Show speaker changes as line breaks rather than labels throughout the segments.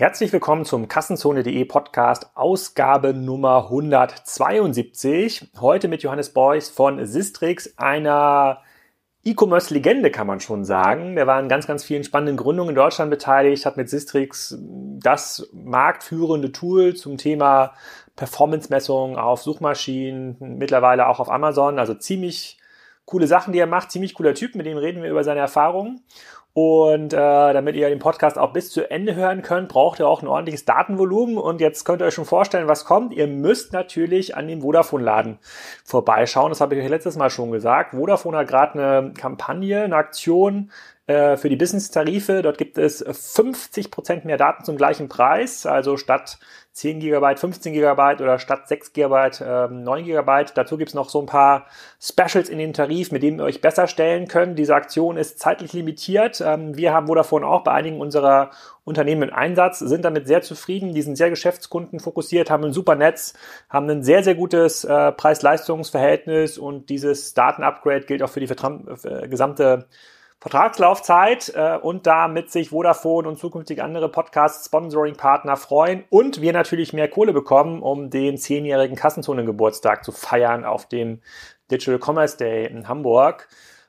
Herzlich willkommen zum Kassenzone.de Podcast, Ausgabe Nummer 172. Heute mit Johannes Beuys von Sistrix, einer E-Commerce-Legende kann man schon sagen. Der war an ganz, ganz vielen spannenden Gründungen in Deutschland beteiligt, hat mit Sistrix das marktführende Tool zum Thema Performance-Messung auf Suchmaschinen, mittlerweile auch auf Amazon. Also ziemlich coole Sachen, die er macht, ziemlich cooler Typ, mit dem reden wir über seine Erfahrungen. Und äh, damit ihr den Podcast auch bis zu Ende hören könnt, braucht ihr auch ein ordentliches Datenvolumen. Und jetzt könnt ihr euch schon vorstellen, was kommt. Ihr müsst natürlich an dem Vodafone-Laden vorbeischauen. Das habe ich euch letztes Mal schon gesagt. Vodafone hat gerade eine Kampagne, eine Aktion äh, für die Business-Tarife. Dort gibt es 50 Prozent mehr Daten zum gleichen Preis. Also statt 10 GB, 15 GB oder statt 6 GB, äh, 9 GB. Dazu gibt es noch so ein paar Specials in den Tarif, mit denen ihr euch besser stellen könnt. Diese Aktion ist zeitlich limitiert. Ähm, wir haben Vodafone auch bei einigen unserer Unternehmen im Einsatz, sind damit sehr zufrieden. Die sind sehr geschäftskundenfokussiert, haben ein super Netz, haben ein sehr, sehr gutes äh, Preis-Leistungs-Verhältnis und dieses Daten-Upgrade gilt auch für die äh, gesamte Vertragslaufzeit äh, und damit sich Vodafone und zukünftig andere Podcast-Sponsoring-Partner freuen und wir natürlich mehr Kohle bekommen, um den zehnjährigen Kassenzone-Geburtstag zu feiern auf dem Digital Commerce Day in Hamburg.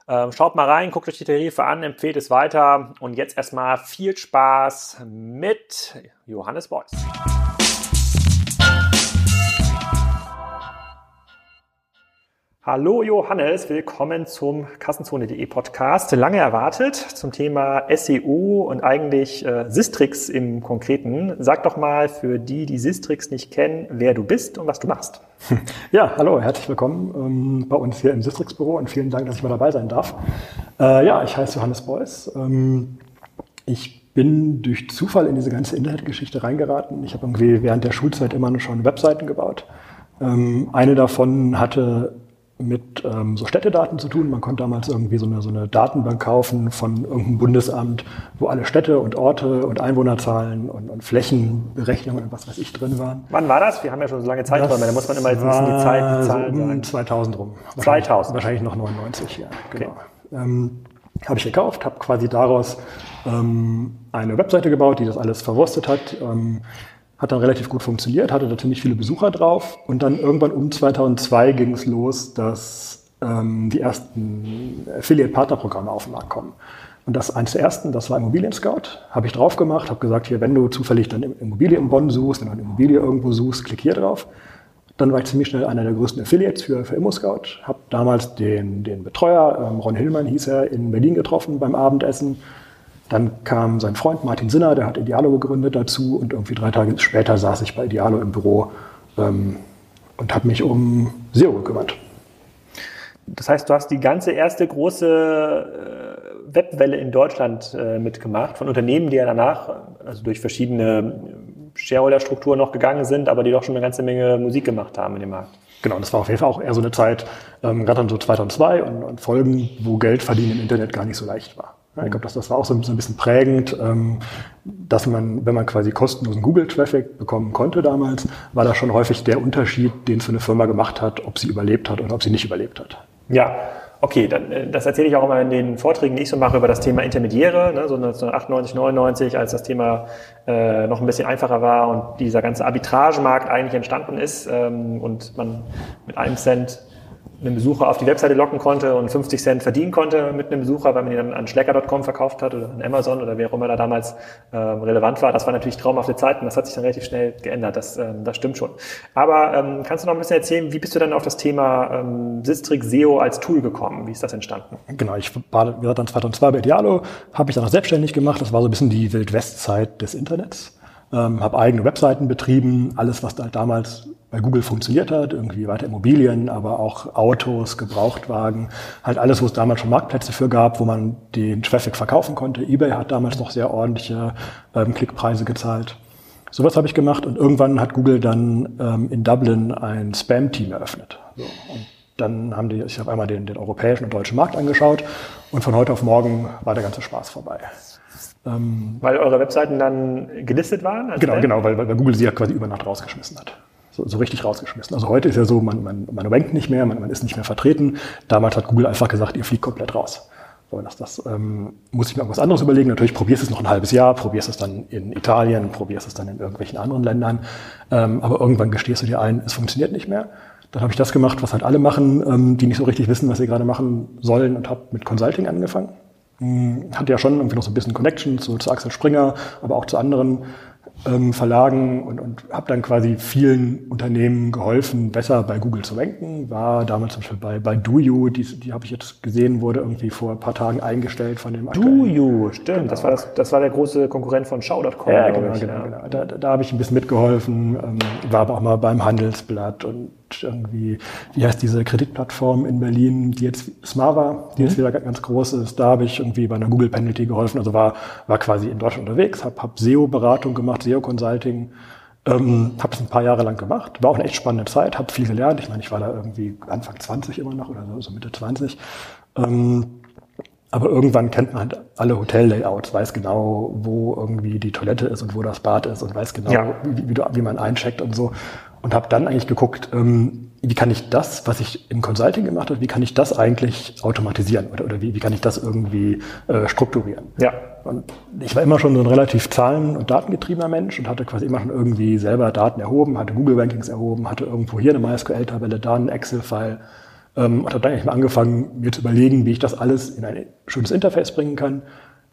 Ähm, schaut mal rein, guckt euch die Tarife an, empfehlt es weiter und jetzt erstmal viel Spaß mit Johannes Beuys. Hallo Johannes, willkommen zum Kassenzone.de Podcast. Lange erwartet zum Thema SEO und eigentlich äh, Sistrix im Konkreten. Sag doch mal für die, die Sistrix nicht kennen, wer du bist und was du machst.
Ja, hallo, herzlich willkommen ähm, bei uns hier im Sistrix-Büro und vielen Dank, dass ich mal dabei sein darf. Äh, ja, ich heiße Johannes Beuys. Ähm, ich bin durch Zufall in diese ganze Internetgeschichte reingeraten. Ich habe irgendwie während der Schulzeit immer schon Webseiten gebaut. Ähm, eine davon hatte mit ähm, so Städtedaten zu tun. Man konnte damals irgendwie so eine, so eine Datenbank kaufen von irgendeinem Bundesamt, wo alle Städte und Orte und Einwohnerzahlen und, und Flächenberechnungen und was weiß ich drin waren.
Wann war das? Wir haben ja schon so lange Zeiträume, da muss man immer jetzt wissen, die Zeit,
Zahlen so um 2000 rum.
2000?
Wahrscheinlich noch 99, ja. Genau. Okay. Ähm, habe ich gekauft, habe quasi daraus ähm, eine Webseite gebaut, die das alles verwurstet hat. Ähm, hat dann relativ gut funktioniert, hatte da ziemlich viele Besucher drauf und dann irgendwann um 2002 ging es los, dass ähm, die ersten Affiliate-Partner-Programme auf den Markt kommen. Und das eins der ersten, das war Immobilien Scout, habe ich drauf gemacht, habe gesagt, hier, wenn du zufällig dann Immobilie in Bonn suchst, wenn du eine Immobilie irgendwo suchst, klick hier drauf. Dann war ich ziemlich schnell einer der größten Affiliates für, für ImmoScout, habe damals den, den Betreuer, ähm, Ron Hillmann hieß er, in Berlin getroffen beim Abendessen dann kam sein Freund Martin Sinner, der hat Idealo gegründet dazu und irgendwie drei Tage später saß ich bei Idealo im Büro ähm, und habe mich um SEO gekümmert.
Das heißt, du hast die ganze erste große äh, Webwelle in Deutschland äh, mitgemacht von Unternehmen, die ja danach, also durch verschiedene Shareholder-Strukturen noch gegangen sind, aber die doch schon eine ganze Menge Musik gemacht haben in dem Markt.
Genau, das war auf jeden Fall auch eher so eine Zeit, ähm, gerade dann so 2002 und, und Folgen, wo Geld verdienen im Internet gar nicht so leicht war. Ich glaube, das, das war auch so ein bisschen prägend, ähm, dass man, wenn man quasi kostenlosen Google-Traffic bekommen konnte damals, war da schon häufig der Unterschied, den es für eine Firma gemacht hat, ob sie überlebt hat oder ob sie nicht überlebt hat.
Ja, okay, dann, äh, das erzähle ich auch immer in den Vorträgen, die ich so mache über das Thema Intermediäre, ne, so 1998, 99, als das Thema äh, noch ein bisschen einfacher war und dieser ganze Arbitragemarkt eigentlich entstanden ist ähm, und man mit einem Cent einen Besucher auf die Webseite locken konnte und 50 Cent verdienen konnte mit einem Besucher, weil man ihn dann an Schlecker.com verkauft hat oder an Amazon oder wer auch immer da damals äh, relevant war. Das war natürlich traumhafte Zeiten. Das hat sich dann relativ schnell geändert. Das, ähm, das stimmt schon. Aber ähm, kannst du noch ein bisschen erzählen, wie bist du dann auf das Thema ähm, Sistrix SEO als Tool gekommen? Wie ist das entstanden?
Genau, ich war, dann 2002 bei Idealo, habe ich dann auch selbstständig gemacht. Das war so ein bisschen die Wildwestzeit des Internets. Ähm, habe eigene Webseiten betrieben, alles, was da damals bei Google funktioniert hat, irgendwie weiter Immobilien, aber auch Autos, Gebrauchtwagen, halt alles, wo es damals schon Marktplätze für gab, wo man den Traffic verkaufen konnte. eBay hat damals noch sehr ordentliche ähm, Klickpreise gezahlt. Sowas habe ich gemacht und irgendwann hat Google dann ähm, in Dublin ein Spam-Team eröffnet. So, und dann haben die sich auf einmal den, den europäischen und deutschen Markt angeschaut und von heute auf morgen war der ganze Spaß vorbei.
Ähm, weil eure Webseiten dann gelistet waren?
Genau, genau, weil, weil Google sie ja quasi über Nacht rausgeschmissen hat so, so richtig rausgeschmissen. Also heute ist ja so, man, man, man rankt nicht mehr, man, man ist nicht mehr vertreten. Damals hat Google einfach gesagt, ihr fliegt komplett raus. So, das, das ähm, muss ich mir irgendwas anderes überlegen. Natürlich probierst du es noch ein halbes Jahr, probierst es dann in Italien, probierst es dann in irgendwelchen anderen Ländern. Ähm, aber irgendwann gestehst du dir ein, es funktioniert nicht mehr. Dann habe ich das gemacht, was halt alle machen, ähm, die nicht so richtig wissen, was sie gerade machen sollen und habe mit Consulting angefangen. Hm, hatte ja schon irgendwie noch so ein bisschen Connection zu, zu Axel Springer, aber auch zu anderen ähm, Verlagen und, und habe dann quasi vielen Unternehmen geholfen, besser bei Google zu ranken. War damals zum Beispiel bei, bei DoYou, die, die habe ich jetzt gesehen, wurde irgendwie vor ein paar Tagen eingestellt von dem
DoYou, stimmt. Genau. Das, war das, das war der große Konkurrent von Show.com.
Ja, genau, genau, genau. Da, da, da habe ich ein bisschen mitgeholfen, ähm, war aber auch mal beim Handelsblatt und irgendwie, wie heißt diese Kreditplattform in Berlin, die jetzt Smava, die jetzt mhm. wieder ganz groß ist. Da habe ich irgendwie bei einer Google Penalty geholfen. Also war, war quasi in Deutschland unterwegs, habe hab SEO-Beratung gemacht, SEO-Consulting. Ähm, habe es ein paar Jahre lang gemacht, war auch eine echt spannende Zeit, habe viel gelernt. Ich meine, ich war da irgendwie Anfang 20 immer noch oder so, so Mitte 20. Ähm, aber irgendwann kennt man halt alle Hotellayouts, weiß genau, wo irgendwie die Toilette ist und wo das Bad ist und weiß genau, ja. wie, wie, wie, man eincheckt und so und habe dann eigentlich geguckt, ähm, wie kann ich das, was ich im Consulting gemacht habe, wie kann ich das eigentlich automatisieren oder, oder wie, wie kann ich das irgendwie äh, strukturieren? Ja. Und ich war immer schon so ein relativ zahlen- und datengetriebener Mensch und hatte quasi immer schon irgendwie selber Daten erhoben, hatte Google-Rankings erhoben, hatte irgendwo hier eine MySQL-Tabelle, da einen Excel-File ähm, und habe dann mal angefangen, mir zu überlegen, wie ich das alles in ein schönes Interface bringen kann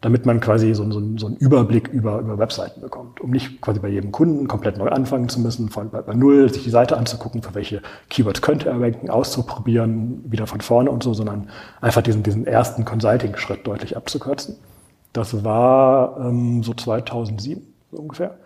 damit man quasi so, so, so einen Überblick über, über Webseiten bekommt, um nicht quasi bei jedem Kunden komplett neu anfangen zu müssen, von bei, bei Null sich die Seite anzugucken, für welche Keywords könnte er ranken, auszuprobieren, wieder von vorne und so, sondern einfach diesen, diesen ersten Consulting-Schritt deutlich abzukürzen. Das war ähm, so 2007 so ungefähr.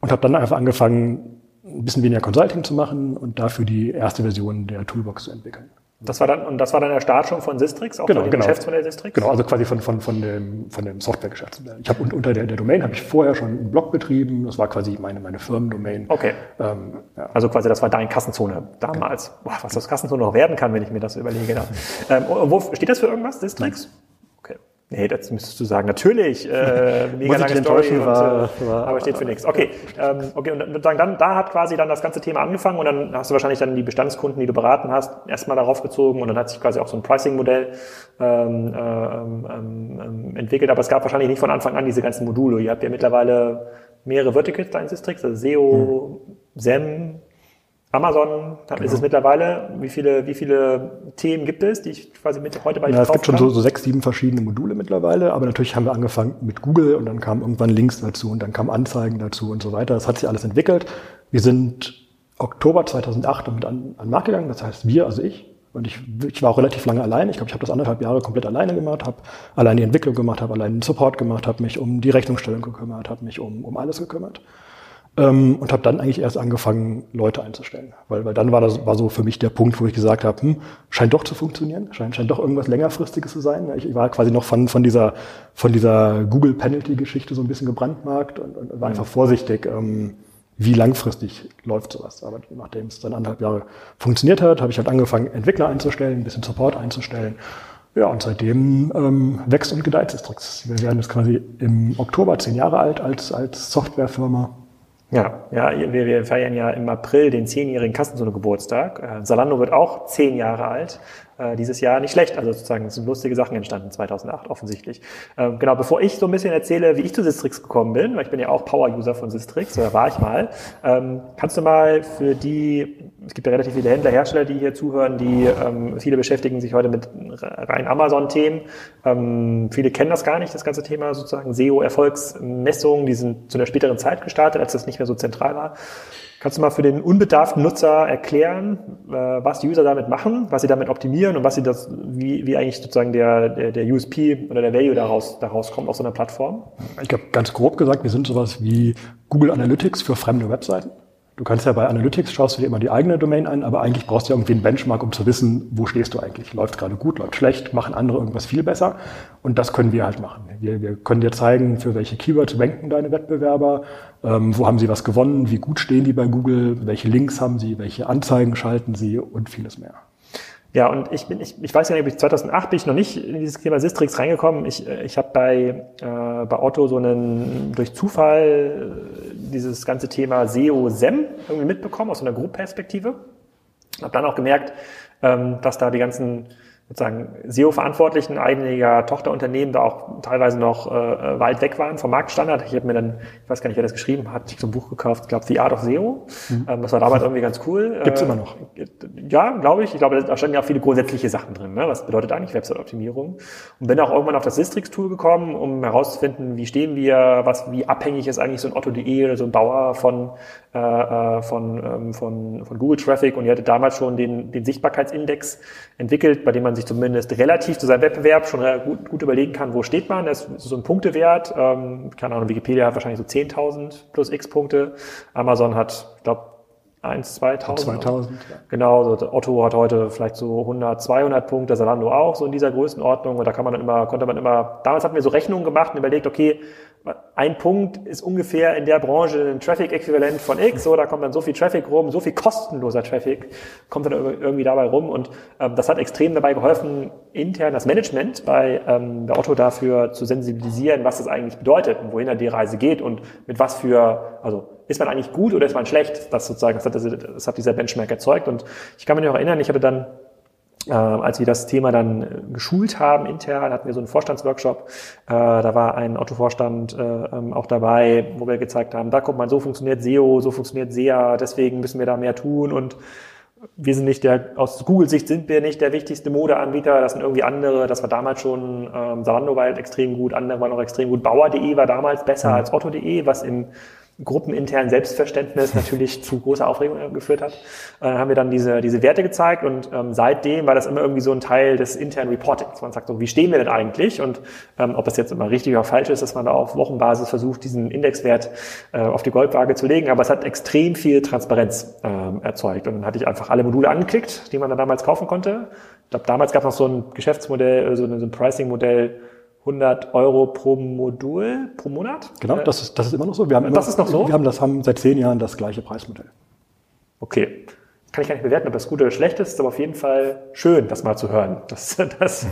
Und habe dann einfach angefangen, ein bisschen weniger Consulting zu machen und dafür die erste Version der Toolbox zu entwickeln.
Das war dann, und das war dann der Start schon von Sistrix,
auch genau, von dem genau. Geschäftsmodell Sistrix? Genau, also quasi von, von, von dem, von dem Softwaregeschäftsmodell. Ich habe unter der, der Domain habe ich vorher schon einen Blog betrieben, das war quasi meine, meine Firmendomain.
Okay. Ähm, ja. Also quasi das war dein Kassenzone damals. Genau. Boah, was das Kassenzone noch werden kann, wenn ich mir das überlege. ähm, wo steht das für irgendwas, Sistrix? Nein. Nee, das müsstest du sagen. Natürlich, äh, mega lange Story, und, war, äh, war, aber steht für nichts. Okay, ähm, okay und dann, dann, da hat quasi dann das ganze Thema angefangen und dann hast du wahrscheinlich dann die Bestandskunden, die du beraten hast, erstmal darauf gezogen und dann hat sich quasi auch so ein Pricing-Modell ähm, ähm, ähm, entwickelt. Aber es gab wahrscheinlich nicht von Anfang an diese ganzen Module. Ihr habt ja mittlerweile mehrere Verticals da in Sistrix, also SEO, hm. SEM, Amazon genau. ist es mittlerweile. Wie viele, wie viele Themen gibt es, die ich quasi mit heute bei
ja, Es gibt schon so, so sechs, sieben verschiedene Module mittlerweile, aber natürlich haben wir angefangen mit Google und dann kamen irgendwann Links dazu und dann kamen Anzeigen dazu und so weiter. Das hat sich alles entwickelt. Wir sind Oktober 2008 damit an, an Markt gegangen, das heißt wir, also ich. Und ich, ich war auch relativ lange allein. Ich glaube, ich habe das anderthalb Jahre komplett alleine gemacht, habe allein die Entwicklung gemacht, habe allein den Support gemacht, habe mich um die Rechnungsstellung gekümmert, habe mich um, um alles gekümmert. Ähm, und habe dann eigentlich erst angefangen, Leute einzustellen. Weil, weil dann war das war so für mich der Punkt, wo ich gesagt habe, hm, scheint doch zu funktionieren, scheint, scheint doch irgendwas längerfristiges zu sein. Ich, ich war quasi noch von, von dieser, von dieser Google Penalty-Geschichte so ein bisschen gebrandmarkt und, und war einfach vorsichtig, ähm, wie langfristig läuft sowas. Aber nachdem es dann anderthalb Jahre funktioniert hat, habe ich halt angefangen, Entwickler einzustellen, ein bisschen Support einzustellen. Ja, und seitdem ähm, wächst und gedeiht Sistrix. Wir werden jetzt quasi im Oktober zehn Jahre alt als, als Softwarefirma
ja, ja, wir, wir feiern ja im April den zehnjährigen Kassenzone-Geburtstag. Äh, Salando wird auch zehn Jahre alt äh, dieses Jahr nicht schlecht. Also sozusagen es sind lustige Sachen entstanden 2008 offensichtlich. Ähm, genau, bevor ich so ein bisschen erzähle, wie ich zu Sistrix gekommen bin, weil ich bin ja auch Power-User von Sistrix, oder war ich mal, ähm, kannst du mal für die, es gibt ja relativ viele Händler, Hersteller, die hier zuhören, die ähm, viele beschäftigen sich heute mit rein Amazon-Themen. Ähm, viele kennen das gar nicht, das ganze Thema sozusagen SEO-Erfolgsmessungen, die sind zu einer späteren Zeit gestartet, als das nicht mehr so zentral war. Kannst du mal für den unbedarften Nutzer erklären, äh, was die User damit machen, was sie damit optimieren und was sie das, wie, wie eigentlich sozusagen der, der, der USP oder der Value daraus, daraus kommt aus so einer Plattform?
Ich glaube, ganz grob gesagt, wir sind sowas wie Google Analytics für fremde Webseiten. Du kannst ja bei Analytics schaust du dir immer die eigene Domain an, aber eigentlich brauchst du ja irgendwie einen Benchmark, um zu wissen, wo stehst du eigentlich. Läuft gerade gut, läuft schlecht, machen andere irgendwas viel besser. Und das können wir halt machen. Wir, wir können dir zeigen, für welche Keywords ranken deine Wettbewerber, ähm, wo haben sie was gewonnen, wie gut stehen die bei Google, welche Links haben sie, welche Anzeigen schalten sie und vieles mehr.
Ja, und ich bin, ich, ich weiß ja nicht, 2008 bin ich noch nicht in dieses Thema Sistrix reingekommen. Ich, äh, ich habe bei, äh, bei Otto so einen, durch Zufall äh, dieses ganze Thema SEO-SEM irgendwie mitbekommen, aus so einer Group-Perspektive. Habe dann auch gemerkt, ähm, dass da die ganzen sozusagen SEO-Verantwortlichen einiger Tochterunternehmen da auch teilweise noch äh, weit weg waren vom Marktstandard. Ich habe mir dann, ich weiß gar nicht, wer das geschrieben hat, ich so ein Buch gekauft, ich glaube The Art of SEO. Mhm. Ähm, das war damals irgendwie ganz cool.
Gibt's äh, immer noch?
Ja, glaube ich. Ich glaube, da standen ja auch viele grundsätzliche Sachen drin. Ne? Was bedeutet eigentlich Website-Optimierung? Und bin auch irgendwann auf das Sistrix-Tool gekommen, um herauszufinden, wie stehen wir, was, wie abhängig ist eigentlich so ein Otto.de oder so ein Bauer von, äh, äh von, ähm, von, von Google Traffic. Und ihr hattet damals schon den, den Sichtbarkeitsindex entwickelt, bei dem man sich zumindest relativ zu seinem Wettbewerb schon gut, gut überlegen kann, wo steht man. Das ist so ein Punktewert. Ähm, keine Ahnung, Wikipedia hat wahrscheinlich so 10.000 plus x Punkte. Amazon hat, ich glaube, 1, 2000.
2000.
Ja. Genau, so Otto hat heute vielleicht so 100, 200 Punkte, Salando auch so in dieser Größenordnung. Und da kann man dann immer, konnte man immer, damals hatten wir so Rechnungen gemacht und überlegt, okay, ein Punkt ist ungefähr in der Branche ein Traffic-Äquivalent von X, so, da kommt dann so viel Traffic rum, so viel kostenloser Traffic kommt dann irgendwie dabei rum und ähm, das hat extrem dabei geholfen, intern das Management bei, ähm, bei Otto dafür zu sensibilisieren, was das eigentlich bedeutet und wohin da die Reise geht und mit was für, also ist man eigentlich gut oder ist man schlecht, das sozusagen, das hat, das hat dieser Benchmark erzeugt und ich kann mich noch erinnern, ich hatte dann äh, als wir das Thema dann äh, geschult haben intern, hatten wir so einen Vorstandsworkshop. Äh, da war ein Otto-Vorstand äh, ähm, auch dabei, wo wir gezeigt haben, da kommt man, so funktioniert SEO, so funktioniert SEA, deswegen müssen wir da mehr tun und wir sind nicht der, aus Google-Sicht sind wir nicht der wichtigste Modeanbieter, das sind irgendwie andere, das war damals schon, ähm, Zalando war halt extrem gut, andere waren auch extrem gut, Bauer.de war damals besser mhm. als Otto.de, was im gruppeninternen Selbstverständnis natürlich zu großer Aufregung geführt hat. Äh, haben wir dann diese, diese Werte gezeigt und ähm, seitdem war das immer irgendwie so ein Teil des internen Reportings. Man sagt so, wie stehen wir denn eigentlich? Und ähm, ob das jetzt immer richtig oder falsch ist, dass man da auf Wochenbasis versucht, diesen Indexwert äh, auf die Goldwaage zu legen. Aber es hat extrem viel Transparenz ähm, erzeugt. Und dann hatte ich einfach alle Module angeklickt, die man dann damals kaufen konnte. Ich glaube, damals gab es noch so ein Geschäftsmodell, so ein Pricing-Modell, 100 Euro pro Modul pro Monat.
Genau, das ist, das ist immer noch so. Wir haben immer,
das ist noch so?
Wir haben das haben seit zehn Jahren das gleiche Preismodell.
Okay. Kann ich gar nicht bewerten, ob das gut oder schlecht ist, aber auf jeden Fall schön, das mal zu hören, dass, dass,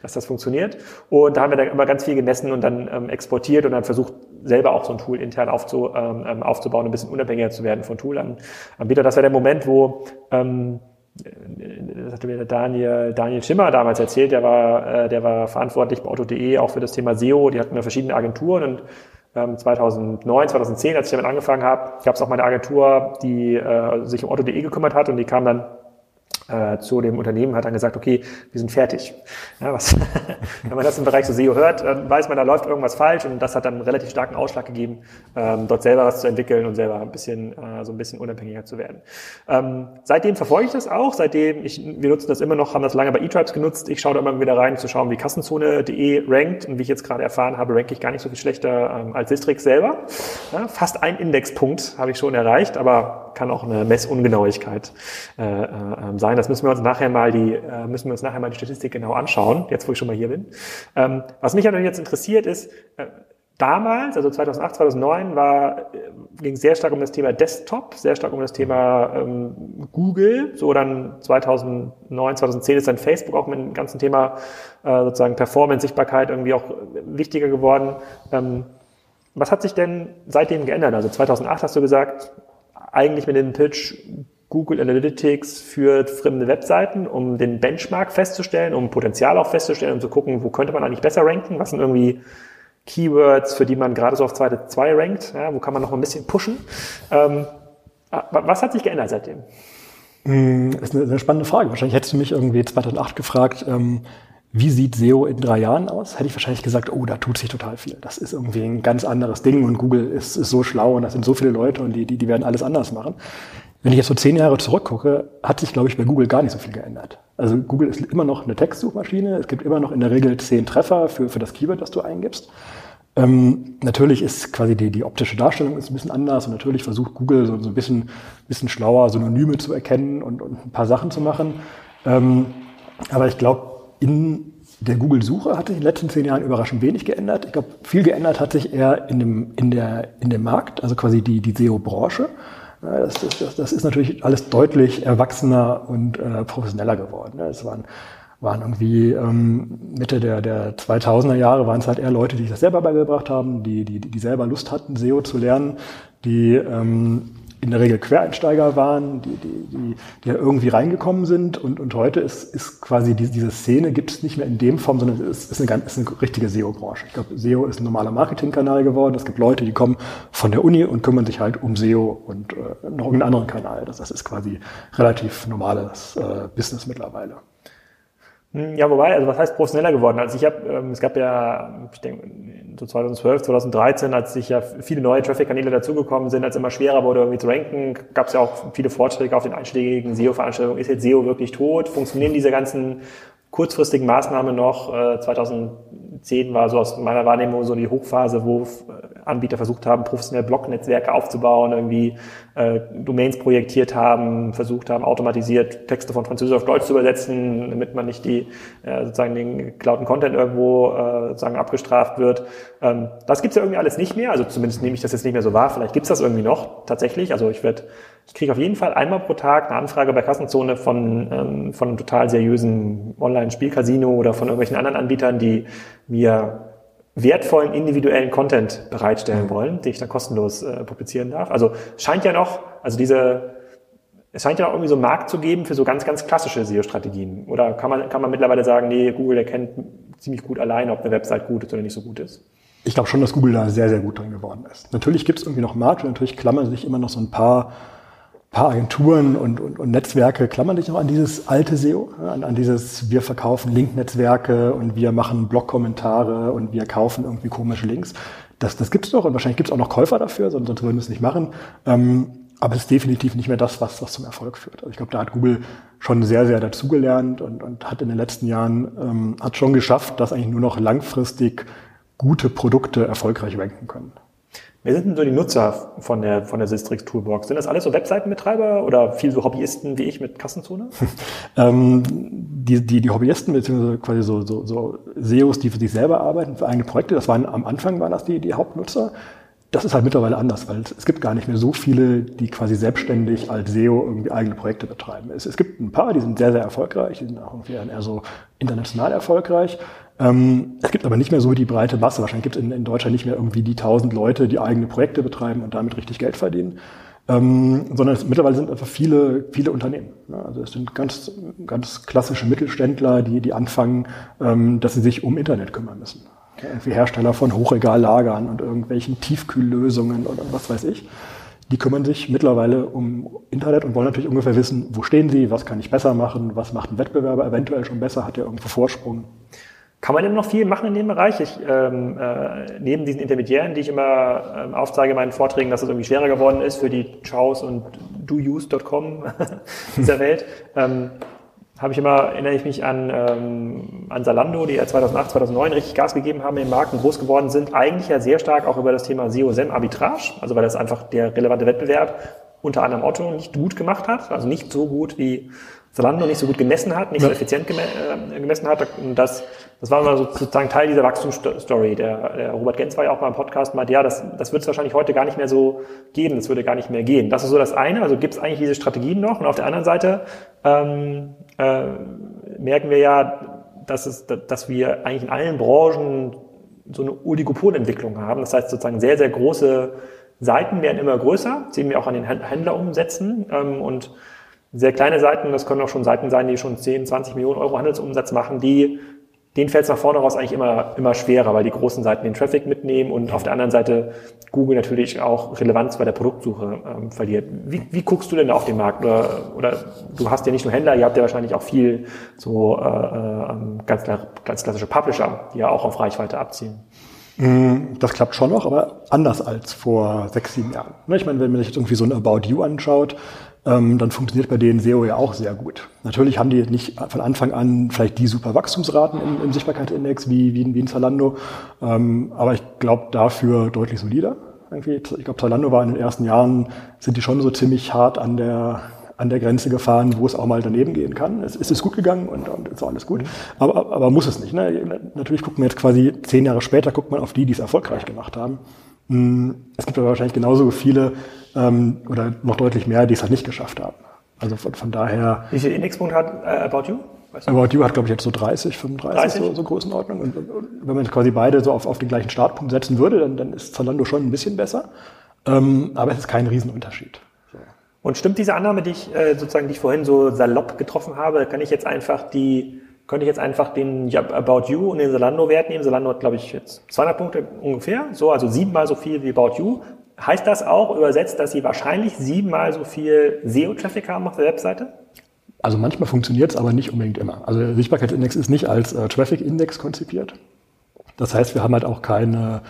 dass das funktioniert. Und da haben wir dann immer ganz viel gemessen und dann ähm, exportiert und dann versucht, selber auch so ein Tool intern aufzu, ähm, ähm aufzubauen, ein bisschen unabhängiger zu werden von Toolanbietern. Das war der Moment, wo ähm, das hatte mir Daniel, Daniel Schimmer damals erzählt, der war, äh, der war verantwortlich bei Otto.de auch für das Thema SEO. Die hatten ja verschiedene Agenturen und ähm, 2009, 2010, als ich damit angefangen habe, gab es auch eine Agentur, die äh, sich um Otto.de gekümmert hat und die kam dann äh, zu dem Unternehmen, hat dann gesagt, okay, wir sind fertig. Ja, was, wenn man das im Bereich so SEO hört, dann weiß man, da läuft irgendwas falsch und das hat dann einen relativ starken Ausschlag gegeben, ähm, dort selber was zu entwickeln und selber ein bisschen, äh, so ein bisschen unabhängiger zu werden. Ähm, seitdem verfolge ich das auch, seitdem, ich, wir nutzen das immer noch, haben das lange bei eTribes genutzt. Ich schaue da immer wieder rein, zu schauen, wie Kassenzone.de rankt und wie ich jetzt gerade erfahren habe, ranke ich gar nicht so viel schlechter ähm, als Sistrix selber. Ja, fast ein Indexpunkt habe ich schon erreicht, aber kann auch eine Messungenauigkeit äh, äh, sein. Das müssen wir uns nachher mal die, äh, müssen wir uns nachher mal die Statistik genau anschauen, jetzt wo ich schon mal hier bin. Ähm, was mich natürlich jetzt interessiert ist, äh, damals, also 2008, 2009, war, äh, ging sehr stark um das Thema Desktop, sehr stark um das Thema ähm, Google. So dann 2009, 2010 ist dann Facebook auch mit dem ganzen Thema äh, sozusagen Performance, Sichtbarkeit irgendwie auch wichtiger geworden. Ähm, was hat sich denn seitdem geändert? Also 2008 hast du gesagt, eigentlich mit dem Pitch Google Analytics für fremde Webseiten, um den Benchmark festzustellen, um Potenzial auch festzustellen, um zu gucken, wo könnte man eigentlich besser ranken, was sind irgendwie Keywords, für die man gerade so auf zweite zwei rankt, ja, wo kann man noch ein bisschen pushen. Ähm, was hat sich geändert seitdem?
Hm, das ist eine, eine spannende Frage. Wahrscheinlich hättest du mich irgendwie 2008 gefragt, ähm, wie sieht SEO in drei Jahren aus? Hätte ich wahrscheinlich gesagt, oh, da tut sich total viel. Das ist irgendwie ein ganz anderes Ding und Google ist, ist so schlau und das sind so viele Leute und die, die, die werden alles anders machen. Wenn ich jetzt so zehn Jahre zurückgucke, hat sich, glaube ich, bei Google gar nicht so viel geändert. Also Google ist immer noch eine Textsuchmaschine. Es gibt immer noch in der Regel zehn Treffer für, für das Keyword, das du eingibst. Ähm, natürlich ist quasi die, die optische Darstellung ist ein bisschen anders und natürlich versucht Google so, so ein bisschen, bisschen schlauer Synonyme zu erkennen und, und ein paar Sachen zu machen. Ähm, aber ich glaube, in der Google-Suche hat sich in den letzten zehn Jahren überraschend wenig geändert. Ich glaube, viel geändert hat sich eher in dem, in der, in dem Markt, also quasi die, die SEO-Branche. Das, das, das ist natürlich alles deutlich erwachsener und äh, professioneller geworden. Es waren, waren irgendwie ähm, Mitte der, der 2000er Jahre waren es halt eher Leute, die sich das selber beigebracht haben, die, die, die selber Lust hatten, SEO zu lernen, die, ähm, in der Regel Quereinsteiger waren, die, die, die, die ja irgendwie reingekommen sind. Und, und heute ist, ist quasi die, diese Szene gibt es nicht mehr in dem Form, sondern es ist eine, ist eine richtige SEO-Branche. Ich glaube, SEO ist ein normaler Marketingkanal geworden. Es gibt Leute, die kommen von der Uni und kümmern sich halt um SEO und äh, noch einen anderen Kanal. Das, das ist quasi relativ normales äh, Business mittlerweile.
Hm, ja, wobei, also was heißt professioneller geworden? Also ich habe, ähm, es gab ja, ich denke, so 2012, 2013, als sich ja viele neue Traffic-Kanäle dazugekommen sind, als immer schwerer wurde, irgendwie zu ranken, gab es ja auch viele Vorträge auf den einschlägigen SEO-Veranstaltungen. Ist jetzt SEO wirklich tot? Funktionieren diese ganzen kurzfristigen Maßnahmen noch? Äh, 2010 war so aus meiner Wahrnehmung so die Hochphase, wo Anbieter versucht haben, professionell Blog-Netzwerke aufzubauen, irgendwie äh, Domains projektiert haben, versucht haben, automatisiert Texte von Französisch auf Deutsch zu übersetzen, damit man nicht die äh, sozusagen den geklauten Content irgendwo äh, sozusagen abgestraft wird. Ähm, das gibt's ja irgendwie alles nicht mehr, also zumindest nehme ich das jetzt nicht mehr so wahr. Vielleicht gibt's das irgendwie noch tatsächlich. Also ich werde, ich kriege auf jeden Fall einmal pro Tag eine Anfrage bei Kassenzone von ähm, von einem total seriösen Online-Spielcasino oder von irgendwelchen anderen Anbietern, die mir wertvollen individuellen Content bereitstellen mhm. wollen, den ich dann kostenlos äh, publizieren darf. Also scheint ja noch, also diese, es scheint ja noch irgendwie so einen Markt zu geben für so ganz, ganz klassische SEO-Strategien. Oder kann man, kann man mittlerweile sagen, nee, Google erkennt ziemlich gut allein, ob eine Website gut ist oder nicht so gut ist?
Ich glaube schon, dass Google da sehr, sehr gut drin geworden ist. Natürlich gibt es irgendwie noch Markt und natürlich klammern sich immer noch so ein paar paar Agenturen und, und, und Netzwerke klammern sich noch an dieses alte SEO, an, an dieses wir verkaufen Link-Netzwerke und wir machen Blog-Kommentare und wir kaufen irgendwie komische Links. Das, das gibt's doch und wahrscheinlich gibt's auch noch Käufer dafür, sonst, sonst würden wir es nicht machen. Ähm, aber es ist definitiv nicht mehr das, was, was zum Erfolg führt. Also ich glaube, da hat Google schon sehr, sehr dazugelernt und, und hat in den letzten Jahren ähm, hat schon geschafft, dass eigentlich nur noch langfristig gute Produkte erfolgreich ranken können.
Wer sind denn so die Nutzer von der, von der Sistrix Toolbox? Sind das alles so Webseitenbetreiber oder viel so Hobbyisten wie ich mit Kassenzone?
ähm, die, die, die Hobbyisten, beziehungsweise quasi so, so, so SEOs, die für sich selber arbeiten, für eigene Projekte, das waren am Anfang waren das die, die Hauptnutzer. Das ist halt mittlerweile anders, weil es gibt gar nicht mehr so viele, die quasi selbstständig als SEO irgendwie eigene Projekte betreiben. Es, es gibt ein paar, die sind sehr, sehr erfolgreich, die sind auch irgendwie eher so international erfolgreich. Ähm, es gibt aber nicht mehr so die breite Masse. Wahrscheinlich gibt es in, in, Deutschland nicht mehr irgendwie die tausend Leute, die eigene Projekte betreiben und damit richtig Geld verdienen. Ähm, sondern es, mittlerweile sind einfach viele, viele Unternehmen. Ja, also es sind ganz, ganz klassische Mittelständler, die, die anfangen, ähm, dass sie sich um Internet kümmern müssen. Ja, irgendwie Hersteller von Hochregallagern und irgendwelchen Tiefkühllösungen oder was weiß ich. Die kümmern sich mittlerweile um Internet und wollen natürlich ungefähr wissen, wo stehen sie, was kann ich besser machen, was macht ein Wettbewerber eventuell schon besser, hat er irgendwo Vorsprung.
Kann man denn noch viel machen in dem Bereich? Ich, ähm, äh, neben diesen Intermediären, die ich immer ähm, aufzeige in meinen Vorträgen, dass es irgendwie schwerer geworden ist für die Chows und douse.com dieser Welt, ähm, habe ich immer, erinnere ich mich an, ähm, an Salando, die ja 2008, 2009 richtig Gas gegeben haben im Markt und groß geworden sind, eigentlich ja sehr stark auch über das Thema SEO-SEM-Arbitrage, also weil das einfach der relevante Wettbewerb unter anderem Otto nicht gut gemacht hat, also nicht so gut wie Zalando nicht so gut gemessen hat, nicht so effizient äh, gemessen hat. Und das, das war immer sozusagen Teil dieser Wachstumsstory. Der, der Robert Gens war ja auch mal im Podcast und meinte, ja, das, das wird es wahrscheinlich heute gar nicht mehr so geben, das würde gar nicht mehr gehen. Das ist so das eine, also gibt es eigentlich diese Strategien noch. Und auf der anderen Seite ähm, äh, merken wir ja, dass, es, dass wir eigentlich in allen Branchen so eine Oligopolentwicklung haben. Das heißt sozusagen sehr, sehr große Seiten werden immer größer, sehen wir auch an den Händlerumsätzen ähm, und sehr kleine Seiten, das können auch schon Seiten sein, die schon 10, 20 Millionen Euro Handelsumsatz machen, die, denen fällt es nach vorne raus eigentlich immer, immer schwerer, weil die großen Seiten den Traffic mitnehmen und auf der anderen Seite Google natürlich auch Relevanz bei der Produktsuche ähm, verliert. Wie, wie guckst du denn auf den Markt? Oder, oder du hast ja nicht nur Händler, ihr habt ja wahrscheinlich auch viel so äh, äh, ganz, ganz klassische Publisher, die ja auch auf Reichweite abzielen.
Mm, das klappt schon noch, aber anders als vor sechs, sieben Jahren. Ne, ich meine, wenn man sich jetzt irgendwie so ein About You anschaut, ähm, dann funktioniert bei denen SEO ja auch sehr gut. Natürlich haben die nicht von Anfang an vielleicht die super Wachstumsraten im, im Sichtbarkeitsindex wie, wie, wie in Zalando, ähm, aber ich glaube dafür deutlich solider. Irgendwie. Ich glaube, Zalando war in den ersten Jahren, sind die schon so ziemlich hart an der an der Grenze gefahren, wo es auch mal daneben gehen kann. Es, es ist gut gegangen und, und ist auch alles gut. Aber, aber muss es nicht. Ne? Natürlich gucken wir jetzt quasi zehn Jahre später, guckt man auf die, die es erfolgreich gemacht haben. Hm, es gibt aber wahrscheinlich genauso viele ähm, oder noch deutlich mehr, die es halt nicht geschafft haben. Also von, von daher.
Wie viel Indexpunkt hat äh, About You?
Weißt du? About You hat, glaube ich, jetzt so 30, 35 30? So, so Größenordnung. Und, und, und wenn man quasi beide so auf, auf den gleichen Startpunkt setzen würde, dann, dann ist Zalando schon ein bisschen besser. Ähm, aber es ist kein Riesenunterschied. So.
Und stimmt diese Annahme, die ich äh, sozusagen, die ich vorhin so salopp getroffen habe, kann ich jetzt einfach die, könnte ich jetzt einfach den About You und den Zalando-Wert nehmen? Zalando hat, glaube ich, jetzt 200 Punkte ungefähr, so, also siebenmal so viel wie About You. Heißt das auch übersetzt, dass sie wahrscheinlich siebenmal so viel SEO-Traffic haben auf der Webseite?
Also manchmal funktioniert es, aber nicht unbedingt immer. Also der Sichtbarkeitsindex ist nicht als äh, Traffic-Index konzipiert. Das heißt, wir haben halt auch keine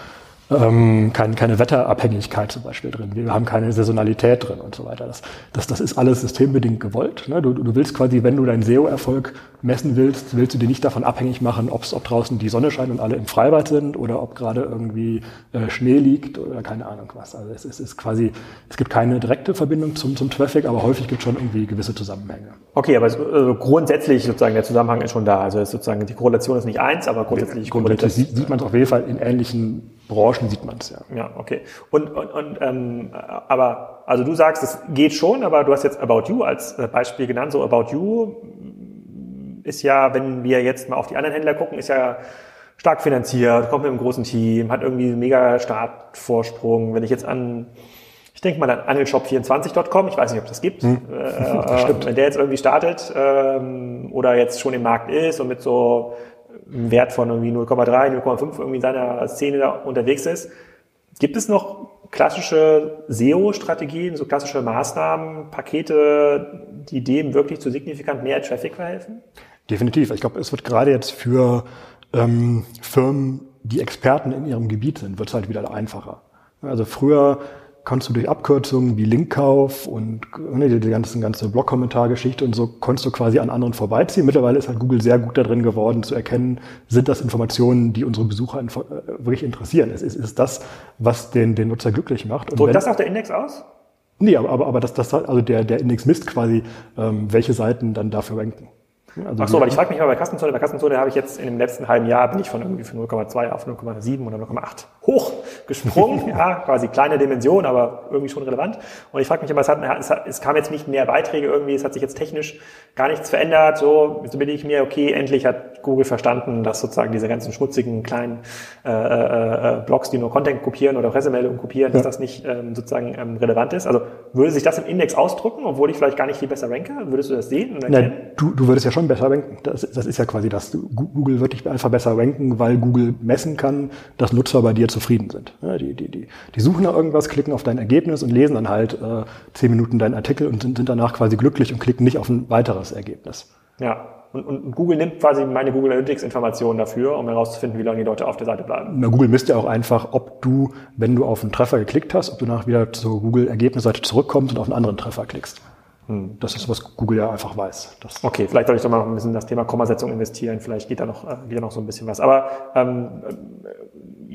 ähm, kein, keine Wetterabhängigkeit zum Beispiel drin. Wir haben keine Saisonalität drin und so weiter. Das, das, das ist alles systembedingt gewollt. Ne? Du, du willst quasi, wenn du deinen SEO-Erfolg messen willst, willst du dir nicht davon abhängig machen, ob's, ob draußen die Sonne scheint und alle im Freibad sind oder ob gerade irgendwie äh, Schnee liegt oder keine Ahnung was. Also es, es ist quasi, es gibt keine direkte Verbindung zum, zum Traffic, aber häufig gibt es schon irgendwie gewisse Zusammenhänge.
Okay, aber also grundsätzlich sozusagen der Zusammenhang ist schon da. Also sozusagen die Korrelation ist nicht eins, aber grundsätzlich,
grundsätzlich sieht, sieht man es auf jeden Fall in ähnlichen Branchen sieht man es ja.
Ja, okay. Und, und, und ähm, aber also du sagst, es geht schon, aber du hast jetzt About You als äh, Beispiel genannt. So About You ist ja, wenn wir jetzt mal auf die anderen Händler gucken, ist ja stark finanziert, kommt mit einem großen Team, hat irgendwie einen mega Startvorsprung. Wenn ich jetzt an ich denke mal an angelshop24.com, ich weiß nicht, ob das gibt, hm. äh, äh wenn der jetzt irgendwie startet ähm, oder jetzt schon im Markt ist und mit so einem Wert von irgendwie 0,3, 0,5 irgendwie in seiner Szene da unterwegs ist. Gibt es noch klassische SEO-Strategien, so klassische Maßnahmen, Pakete, die dem wirklich zu signifikant mehr Traffic verhelfen?
Definitiv. Ich glaube, es wird gerade jetzt für ähm, Firmen, die Experten in ihrem Gebiet sind, wird es halt wieder einfacher. Also früher konntest du durch Abkürzungen wie Linkkauf und ne, die ganzen, ganze Blog-Kommentargeschichte und so konntest du quasi an anderen vorbeiziehen. Mittlerweile ist halt Google sehr gut darin geworden zu erkennen, sind das Informationen, die unsere Besucher äh, wirklich interessieren. Es ist, ist das, was den, den Nutzer glücklich macht.
Drückt das auch der Index aus?
Nee, aber, aber, aber das, das, also der, der Index misst quasi, ähm, welche Seiten dann dafür ranken.
Also Ach so, weil ich frage mich mal bei Kassenzone, bei Kassenzone habe ich jetzt in dem letzten halben Jahr bin ich von irgendwie von 0,2 auf 0,7 oder 0,8 hoch gesprungen. ja, quasi kleine Dimension, aber irgendwie schon relevant. Und ich frage mich immer, es, hat, es, hat, es kam jetzt nicht mehr Beiträge irgendwie, es hat sich jetzt technisch gar nichts verändert. So, so bin ich mir, okay, endlich hat Google verstanden, dass sozusagen diese ganzen schmutzigen kleinen äh, äh, äh, Blogs, die nur Content kopieren oder Pressemeldungen kopieren, dass das nicht ähm, sozusagen ähm, relevant ist. Also würde sich das im Index ausdrücken, obwohl ich vielleicht gar nicht viel besser ranke? Würdest du das sehen?
Nein, du, du würdest ja schon besser ranken. Das, das ist ja quasi das. Google wird dich einfach besser ranken, weil Google messen kann, dass Nutzer bei dir zufrieden sind. Ja, die, die, die, die suchen nach irgendwas, klicken auf dein Ergebnis und lesen dann halt äh, zehn Minuten deinen Artikel und sind, sind danach quasi glücklich und klicken nicht auf ein weiteres Ergebnis.
Ja, und, und Google nimmt quasi meine Google Analytics Informationen dafür, um herauszufinden, wie lange die Leute auf der Seite bleiben.
Na, Google misst ja auch einfach, ob du, wenn du auf einen Treffer geklickt hast, ob du danach wieder zur Google Ergebnisseite zurückkommst und auf einen anderen Treffer klickst. Hm, das ist, was Google ja einfach weiß.
Das okay, vielleicht soll ich doch mal ein bisschen das Thema Kommasetzung investieren. Vielleicht geht da noch, äh, geht da noch so ein bisschen was. Aber ähm, äh,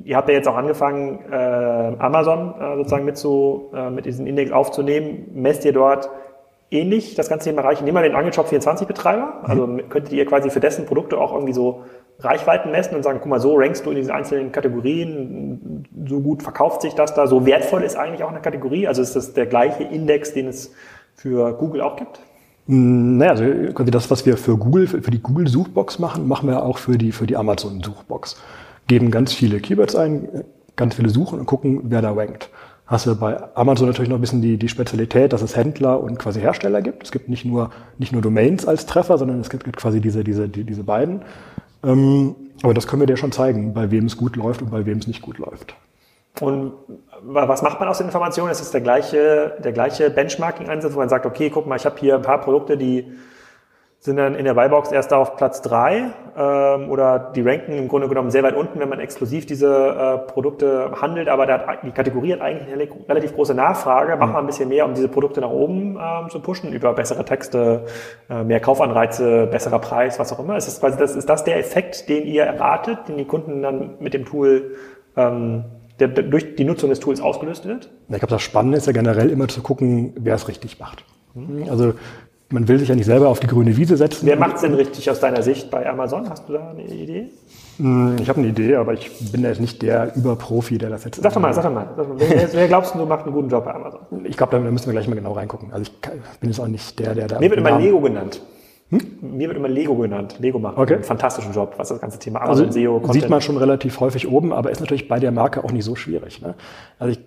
ihr habt ja jetzt auch angefangen, äh, Amazon äh, sozusagen mit, so, äh, mit diesem Index aufzunehmen. Messt ihr dort ähnlich das ganze Thema erreichen? Nehmen wir den Angelshop24-Betreiber. Mhm. Also könntet ihr quasi für dessen Produkte auch irgendwie so Reichweiten messen und sagen, guck mal, so rankst du in diesen einzelnen Kategorien, so gut verkauft sich das da, so wertvoll ist eigentlich auch eine Kategorie. Also ist das der gleiche Index, den es für Google auch gibt?
Hm, naja, also quasi das, was wir für Google, für die Google-Suchbox machen, machen wir auch für die, für die Amazon-Suchbox. Geben ganz viele Keywords ein, ganz viele Suchen und gucken, wer da rankt. Hast du bei Amazon natürlich noch ein bisschen die, die Spezialität, dass es Händler und quasi Hersteller gibt. Es gibt nicht nur, nicht nur Domains als Treffer, sondern es gibt, gibt quasi diese, diese, die, diese beiden. Ähm, aber das können wir dir schon zeigen, bei wem es gut läuft und bei wem es nicht gut läuft.
Und was macht man aus den Informationen? Es ist der gleiche, der gleiche Benchmarking-Ansatz, wo man sagt, okay, guck mal, ich habe hier ein paar Produkte, die sind dann in der Buybox erst auf Platz drei ähm, oder die ranken im Grunde genommen sehr weit unten, wenn man exklusiv diese äh, Produkte handelt, aber da hat, die Kategorie hat eigentlich eine relativ große Nachfrage. Macht man ein bisschen mehr, um diese Produkte nach oben ähm, zu pushen, über bessere Texte, äh, mehr Kaufanreize, besserer Preis, was auch immer. Ist das quasi das, ist das der Effekt, den ihr erwartet, den die Kunden dann mit dem Tool ähm, der durch die Nutzung des Tools ausgelöst wird?
Ich glaube, das Spannende ist ja generell immer zu gucken, wer es richtig macht. Also man will sich ja nicht selber auf die grüne Wiese setzen.
Wer macht es denn richtig aus deiner Sicht bei Amazon? Hast du da eine Idee?
Hm, ich habe eine Idee, aber ich bin da jetzt nicht der Überprofi, der das jetzt.
Sag doch mal, sag doch mal. Wer, wer glaubst du, macht einen guten Job bei Amazon?
Ich glaube, da müssen wir gleich mal genau reingucken. Also ich bin jetzt auch nicht der, der da.
Mir wird immer Lego genannt. Hm? Mir wird immer Lego genannt. Lego macht okay. einen fantastischen Job, was das ganze Thema
Amazon also SEO Content. Sieht man schon relativ häufig oben, aber ist natürlich bei der Marke auch nicht so schwierig. Ne? Also ich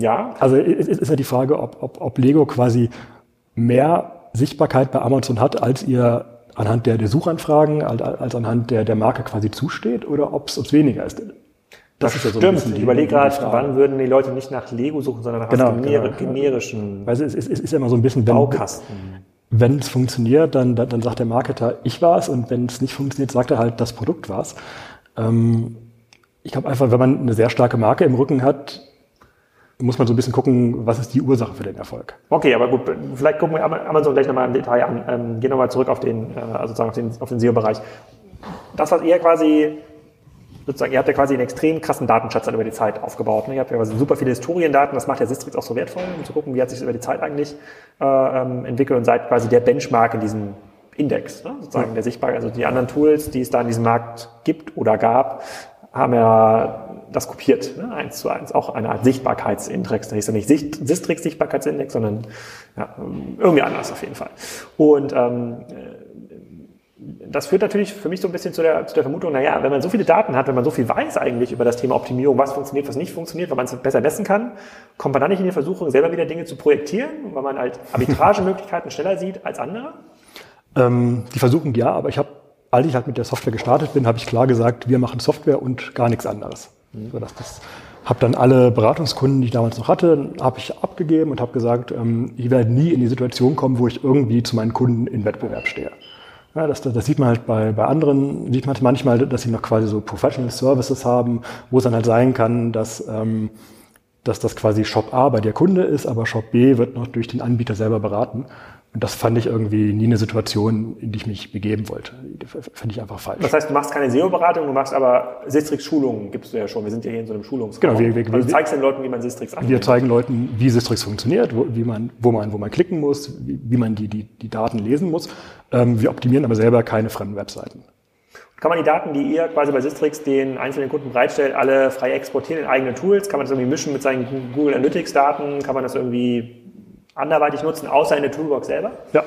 Ja. Also es ist ja die Frage, ob, ob, ob Lego quasi mehr Sichtbarkeit bei Amazon hat, als ihr anhand der, der Suchanfragen, als, als anhand der, der Marke quasi zusteht, oder ob es weniger ist.
Das, das ist ja so stimmt. Die, ich überlege gerade, wann würden die Leute nicht nach Lego suchen, sondern nach
genau, gener genau. generischen
Weil es, es, es ist ja immer so ein bisschen
wenn, Baukasten. Wenn es funktioniert, dann, dann, dann sagt der Marketer, ich war's, und wenn es nicht funktioniert, sagt er halt, das Produkt war's. Ähm, ich glaube einfach, wenn man eine sehr starke Marke im Rücken hat, muss man so ein bisschen gucken, was ist die Ursache für den Erfolg.
Okay, aber gut, vielleicht gucken wir Amazon gleich nochmal im Detail an. Ähm, gehen nochmal zurück auf den, äh, also sozusagen auf den, auf den SEO-Bereich. Das, was ihr quasi, sozusagen, ihr habt ja quasi einen extrem krassen Datenschatz dann über die Zeit aufgebaut. Ne? Ihr habt ja quasi super viele Historiendaten, das macht ja Sistrix auch so wertvoll, um zu gucken, wie hat sich das über die Zeit eigentlich äh, ähm, entwickelt und seid quasi der Benchmark in diesem Index, ne? sozusagen ja. der sichtbar, also die anderen Tools, die es da in diesem Markt gibt oder gab, haben ja das kopiert, ne? eins zu eins, auch eine Art Sichtbarkeitsindex. Da hieß ja nicht Sicht, Sistrix Sichtbarkeitsindex, sondern ja, irgendwie anders auf jeden Fall. Und ähm, das führt natürlich für mich so ein bisschen zu der, zu der Vermutung, naja, wenn man so viele Daten hat, wenn man so viel weiß eigentlich über das Thema Optimierung, was funktioniert, was nicht funktioniert, weil man es besser messen kann, kommt man dann nicht in die Versuchung, selber wieder Dinge zu projektieren, weil man halt Arbitragemöglichkeiten schneller sieht als andere?
Ähm, die Versuchung ja, aber ich habe als ich halt mit der Software gestartet bin, habe ich klar gesagt, wir machen Software und gar nichts anderes. Mhm. So, dass das habe dann alle Beratungskunden, die ich damals noch hatte, habe ich abgegeben und habe gesagt, ähm, ich werde nie in die Situation kommen, wo ich irgendwie zu meinen Kunden in Wettbewerb stehe. Ja, das, das, das sieht man halt bei, bei anderen, sieht man manchmal, dass sie noch quasi so Professional Services haben, wo es dann halt sein kann, dass, ähm, dass das quasi Shop A bei der Kunde ist, aber Shop B wird noch durch den Anbieter selber beraten. Und das fand ich irgendwie nie eine Situation, in die ich mich begeben wollte. Fand ich einfach falsch.
Das heißt, du machst keine SEO-Beratung, du machst aber Sistrix-Schulungen, gibst du ja schon. Wir sind ja hier in so einem Schulungsraum.
Genau, wir, wir,
also du zeigst den Leuten, wie man Sistrix
anwendet. Wir zeigen Leuten, wie Sistrix funktioniert, wo, wie man, wo man, wo man klicken muss, wie, wie man die, die, die Daten lesen muss. Ähm, wir optimieren aber selber keine fremden Webseiten.
Kann man die Daten, die ihr quasi bei Sistrix den einzelnen Kunden bereitstellt, alle frei exportieren in eigene Tools? Kann man das irgendwie mischen mit seinen Google Analytics-Daten? Kann man das irgendwie anderweitig nutzen, außer in der Toolbox selber?
Ja,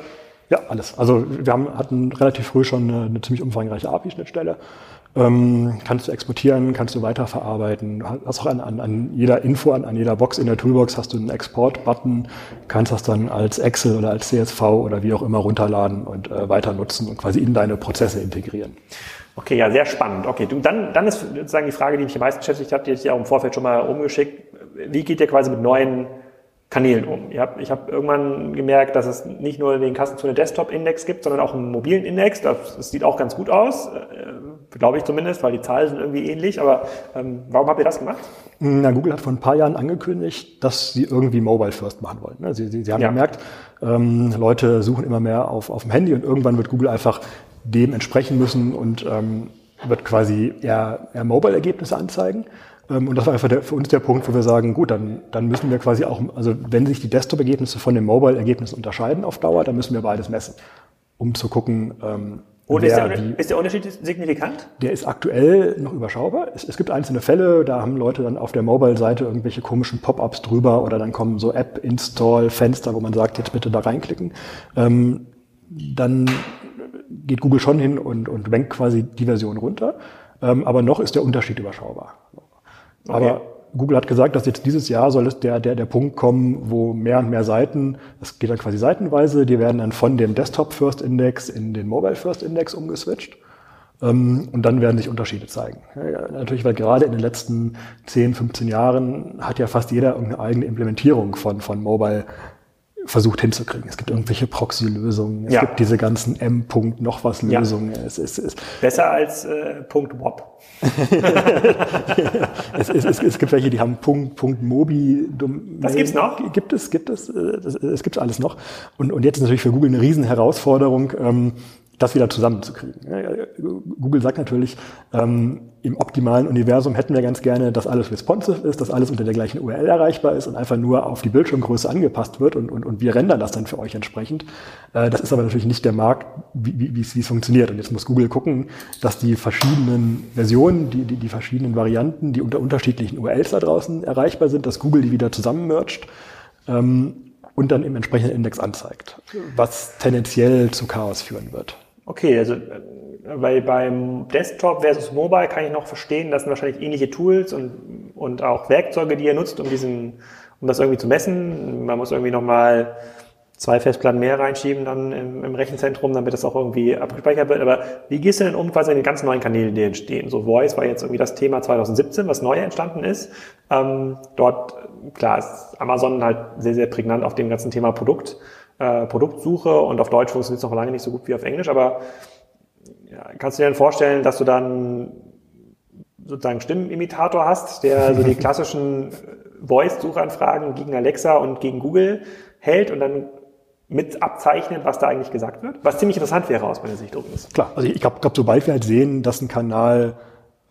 ja, alles. Also wir haben, hatten relativ früh schon eine, eine ziemlich umfangreiche API-Schnittstelle. Ähm, kannst du exportieren, kannst du weiterverarbeiten. Hast auch an, an, an jeder Info, an, an jeder Box in der Toolbox hast du einen Export-Button, kannst das dann als Excel oder als CSV oder wie auch immer runterladen und äh, weiter nutzen und quasi in deine Prozesse integrieren.
Okay, ja, sehr spannend. Okay, du, dann, dann ist sozusagen die Frage, die mich am meisten beschäftigt hat, die ich ja auch im Vorfeld schon mal umgeschickt. Wie geht ihr quasi mit neuen Kanälen um. Ich habe irgendwann gemerkt, dass es nicht nur den Kassenzone Desktop Index gibt, sondern auch einen mobilen Index. Das, das sieht auch ganz gut aus, äh, glaube ich zumindest, weil die Zahlen sind irgendwie ähnlich. Aber ähm, warum habt ihr das gemacht?
Na, Google hat vor ein paar Jahren angekündigt, dass sie irgendwie Mobile First machen wollen. Ne? Sie, sie, sie haben ja. gemerkt, ähm, Leute suchen immer mehr auf, auf dem Handy und irgendwann wird Google einfach dem entsprechen müssen und ähm, wird quasi eher, eher Mobile-Ergebnisse anzeigen. Ähm, und das war einfach der, für uns der Punkt, wo wir sagen, gut, dann, dann müssen wir quasi auch, also wenn sich die Desktop-Ergebnisse von den Mobile-Ergebnissen unterscheiden auf Dauer, dann müssen wir beides messen, um zu gucken,
ähm, und ist der, wie, ist der, Unterschied signifikant?
Der ist aktuell noch überschaubar. Es, es gibt einzelne Fälle, da haben Leute dann auf der Mobile-Seite irgendwelche komischen Pop-ups drüber oder dann kommen so App-Install-Fenster, wo man sagt, jetzt bitte da reinklicken. Ähm, dann geht Google schon hin und, und rankt quasi die Version runter. Ähm, aber noch ist der Unterschied überschaubar. Aber Google hat gesagt, dass jetzt dieses Jahr soll es der, der, der Punkt kommen, wo mehr und mehr Seiten, das geht dann quasi seitenweise, die werden dann von dem Desktop First Index in den Mobile First Index umgeswitcht. Ähm, und dann werden sich Unterschiede zeigen. Ja, natürlich, weil gerade in den letzten 10, 15 Jahren hat ja fast jeder irgendeine eigene Implementierung von, von Mobile versucht hinzukriegen. Es gibt irgendwelche Proxy-Lösungen, es ja. gibt diese ganzen M-Punkt noch was Lösungen. Ja.
Es, es, es, Besser als äh, Punkt WOP.
es, es, es, gibt welche, die haben Punkt, Punkt Mobi.
Das gibt's noch?
Gibt es, gibt es, äh, es gibt alles noch. Und, und jetzt ist natürlich für Google eine Riesenherausforderung, ähm, das wieder zusammenzukriegen. Google sagt natürlich, ähm, im optimalen Universum hätten wir ganz gerne, dass alles responsive ist, dass alles unter der gleichen URL erreichbar ist und einfach nur auf die Bildschirmgröße angepasst wird und, und, und wir rendern das dann für euch entsprechend. Äh, das ist aber natürlich nicht der Markt, wie, wie, es, funktioniert. Und jetzt muss Google gucken, dass die verschiedenen Versionen, die, die, die verschiedenen Varianten, die unter unterschiedlichen URLs da draußen erreichbar sind, dass Google die wieder zusammenmercht. Ähm, und dann im entsprechenden Index anzeigt, was tendenziell zu Chaos führen wird.
Okay, also weil beim Desktop versus Mobile kann ich noch verstehen, das sind wahrscheinlich ähnliche Tools und und auch Werkzeuge, die ihr nutzt, um diesen, um das irgendwie zu messen. Man muss irgendwie nochmal zwei Festplatten mehr reinschieben dann im, im, Rechenzentrum, damit das auch irgendwie abgespeichert wird. Aber wie gehst du denn um quasi in den ganz neuen Kanälen, die entstehen? So Voice war jetzt irgendwie das Thema 2017, was neu entstanden ist. Ähm, dort, klar, ist Amazon halt sehr, sehr prägnant auf dem ganzen Thema Produkt, äh, Produktsuche und auf Deutsch funktioniert es noch lange nicht so gut wie auf Englisch, aber ja, kannst du dir denn vorstellen, dass du dann sozusagen Stimmenimitator hast, der so die klassischen Voice-Suchanfragen gegen Alexa und gegen Google hält und dann mit abzeichnet, was da eigentlich gesagt wird? Was ziemlich interessant wäre aus meiner Sicht übrigens.
Klar, also ich glaube, glaub, sobald wir halt sehen, dass ein Kanal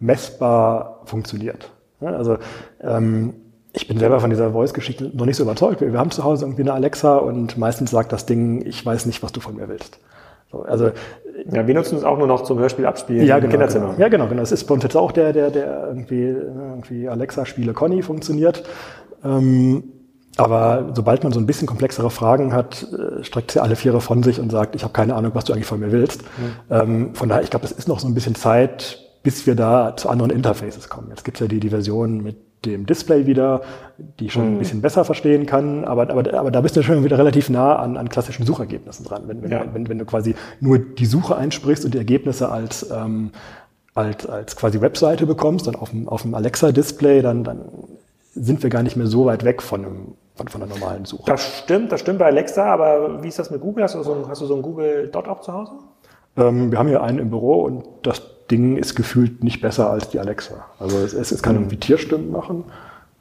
messbar funktioniert. Ja, also ähm, ich bin selber von dieser Voice-Geschichte noch nicht so überzeugt. Wir, haben zu Hause irgendwie eine Alexa und meistens sagt das Ding, ich weiß nicht, was du von mir willst.
So, also ja, wir nutzen es auch nur noch zum Hörspiel abspielen
ja, genau, im Kinderzimmer. Genau. Ja, genau, genau. Das ist bei uns jetzt auch der, der, der irgendwie, irgendwie Alexa-Spiele Conny funktioniert. Ähm, aber sobald man so ein bisschen komplexere Fragen hat, äh, streckt sie alle Viere von sich und sagt, ich habe keine Ahnung, was du eigentlich von mir willst. Mhm. Ähm, von daher, ich glaube, es ist noch so ein bisschen Zeit, bis wir da zu anderen Interfaces kommen. Jetzt gibt's ja die, die Version mit dem Display wieder, die ich schon mhm. ein bisschen besser verstehen kann, aber, aber, aber da bist du schon wieder relativ nah an, an klassischen Suchergebnissen dran. Wenn, wenn, ja. wenn, wenn du quasi nur die Suche einsprichst und die Ergebnisse als, ähm, als, als quasi Webseite bekommst, dann auf dem, auf dem Alexa-Display, dann, dann sind wir gar nicht mehr so weit weg von einem von, von der normalen Suche.
Das stimmt, das stimmt bei Alexa, aber wie ist das mit Google? Hast du so ein, hast du so ein Google Dot auch zu Hause?
Ähm, wir haben hier einen im Büro und das Ding ist gefühlt nicht besser als die Alexa. Also es, es, es kann hm. irgendwie Tierstimmen machen.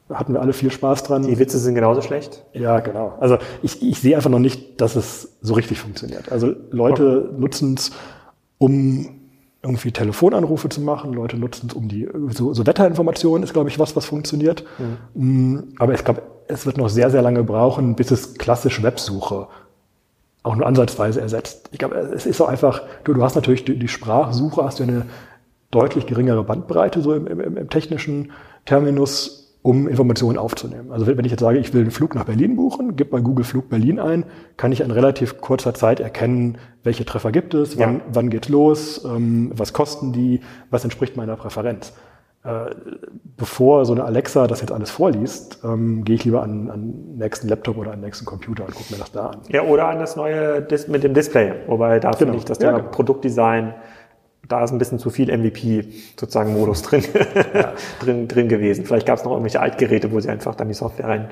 Da hatten wir alle viel Spaß dran.
Die Witze sind genauso schlecht?
Ja, genau. Also ich, ich sehe einfach noch nicht, dass es so richtig funktioniert. Also Leute okay. nutzen es, um irgendwie Telefonanrufe zu machen. Leute nutzen es, um die, so, so Wetterinformationen ist, glaube ich, was, was funktioniert. Mhm. Aber ich glaube, es wird noch sehr, sehr lange brauchen, bis es klassisch Websuche auch nur ansatzweise ersetzt. Ich glaube, es ist so einfach, du, du hast natürlich die, die Sprachsuche, hast du eine deutlich geringere Bandbreite, so im, im, im technischen Terminus um Informationen aufzunehmen. Also wenn ich jetzt sage, ich will einen Flug nach Berlin buchen, gib bei Google Flug Berlin ein, kann ich in relativ kurzer Zeit erkennen, welche Treffer gibt es, wann, ja. wann geht's los, ähm, was kosten die, was entspricht meiner Präferenz. Äh, bevor so eine Alexa das jetzt alles vorliest, ähm, gehe ich lieber an, an nächsten Laptop oder an den nächsten Computer und gucke mir das da an.
Ja, oder an das neue Dis mit dem Display. Wobei da genau. finde ich das Thema ja, genau. Produktdesign da ist ein bisschen zu viel MVP sozusagen Modus drin, drin, drin gewesen. Vielleicht gab es noch irgendwelche Altgeräte, wo sie einfach dann die Software rein,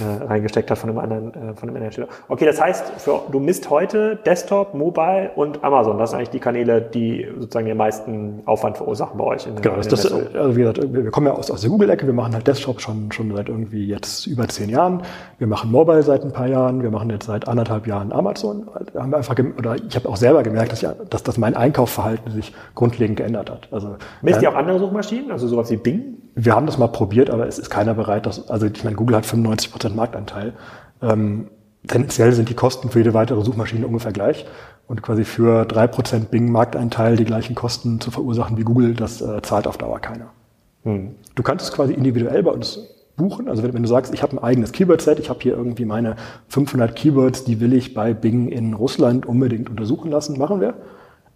äh, reingesteckt hat von einem anderen, äh, von einem anderen Hersteller. Okay, das heißt, für, du misst heute Desktop, Mobile und Amazon. Das sind eigentlich die Kanäle, die sozusagen den meisten Aufwand verursachen bei euch.
In, genau, in das, also wie gesagt, wir kommen ja aus, aus der Google-Ecke. Wir machen halt Desktop schon, schon seit irgendwie jetzt über zehn Jahren. Wir machen Mobile seit ein paar Jahren. Wir machen jetzt seit anderthalb Jahren Amazon. Haben wir einfach, oder ich habe auch selber gemerkt, dass, ich, dass, dass mein Einkaufsverhalten sich grundlegend geändert hat. Also,
Misst ihr auch andere Suchmaschinen, also sowas wie Bing?
Wir haben das mal probiert, aber es ist keiner bereit, dass, also ich meine, Google hat 95 Prozent Marktanteil. Ähm, tendenziell sind die Kosten für jede weitere Suchmaschine ungefähr gleich. Und quasi für drei Prozent Bing Marktanteil die gleichen Kosten zu verursachen wie Google, das äh, zahlt auf Dauer keiner. Hm. Du kannst es quasi individuell bei uns buchen. Also wenn, wenn du sagst, ich habe ein eigenes Keyword-Set, ich habe hier irgendwie meine 500 Keywords, die will ich bei Bing in Russland unbedingt untersuchen lassen, machen wir.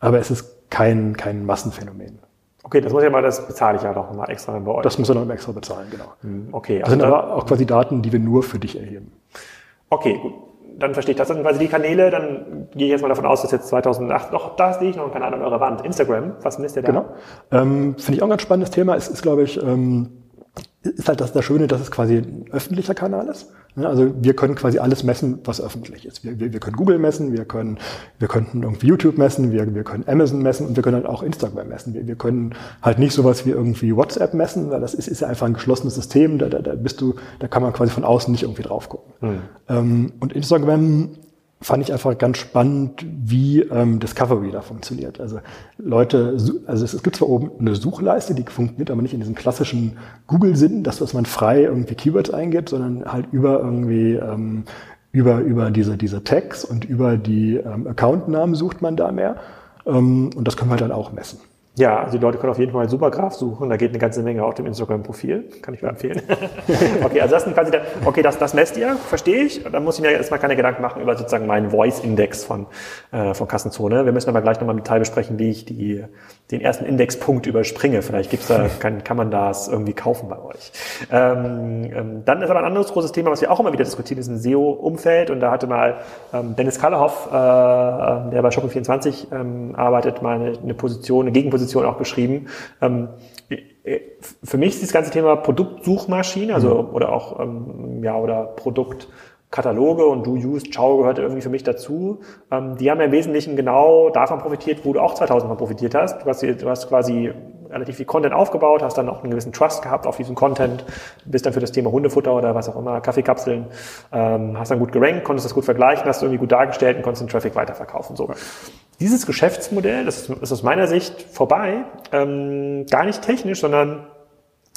Aber es ist kein, kein Massenphänomen.
Okay, das muss ich mal, das bezahle ich ja doch mal extra bei euch.
Das muss er noch extra bezahlen, genau.
Hm, okay.
Das also sind aber auch quasi Daten, die wir nur für dich erheben.
Okay, gut. Dann verstehe ich das. Dann quasi die Kanäle, dann gehe ich jetzt mal davon aus, dass jetzt 2008, doch, da sehe ich noch einen Kanal an eurer Wand. Instagram, was misst ihr da?
Genau. Ähm, Finde ich auch ein ganz spannendes Thema. Es ist, glaube ich, ähm, ist halt das, das Schöne, dass es quasi ein öffentlicher Kanal ist. Also wir können quasi alles messen, was öffentlich ist. Wir, wir, wir können Google messen, wir können, wir könnten irgendwie YouTube messen, wir, wir können Amazon messen und wir können halt auch Instagram messen. Wir, wir können halt nicht sowas wie irgendwie WhatsApp messen, weil das ist, ist ja einfach ein geschlossenes System, da, da, da bist du, da kann man quasi von außen nicht irgendwie drauf gucken. Mhm. Ähm, und Instagram fand ich einfach ganz spannend, wie ähm, Discovery da funktioniert. Also Leute, also es, gibt zwar oben eine Suchleiste, die funktioniert aber nicht in diesem klassischen Google-Sinn, dass, dass man frei irgendwie Keywords eingibt, sondern halt über irgendwie ähm, über über diese diese Tags und über die ähm, Accountnamen sucht man da mehr. Ähm, und das können wir dann auch messen.
Ja, also die Leute können auf jeden Fall Supergraph suchen. Da geht eine ganze Menge auf dem Instagram-Profil. Kann ich mir empfehlen. okay, also das sind quasi, der, okay, das, das messt ihr, verstehe ich. Da muss ich mir erstmal keine Gedanken machen über sozusagen meinen Voice-Index von, äh, von Kassenzone. Wir müssen aber gleich nochmal im Detail besprechen, wie ich die, den ersten Indexpunkt überspringe. Vielleicht gibt's da, kann, kann man das irgendwie kaufen bei euch. Ähm, ähm, dann ist aber ein anderes großes Thema, was wir auch immer wieder diskutieren, ist ein SEO-Umfeld. Und da hatte mal ähm, Dennis Kallehoff, äh, äh der bei Shopping24 ähm, arbeitet, mal eine, eine Position, eine Gegenposition Position auch beschrieben. Ähm, für mich ist das ganze Thema Produktsuchmaschine, also mhm. oder auch ähm, ja oder Produktkataloge und Do Use Ciao gehört irgendwie für mich dazu. Ähm, die haben ja im Wesentlichen genau davon profitiert, wo du auch 2000 Mal profitiert hast. Du hast, du hast quasi relativ viel Content aufgebaut, hast dann auch einen gewissen Trust gehabt auf diesen Content, bist dann für das Thema Hundefutter oder was auch immer, Kaffeekapseln, ähm, hast dann gut gerankt, konntest das gut vergleichen, hast irgendwie gut dargestellt und konntest den Traffic weiterverkaufen. So. Dieses Geschäftsmodell, das ist, aus meiner Sicht vorbei, ähm, gar nicht technisch, sondern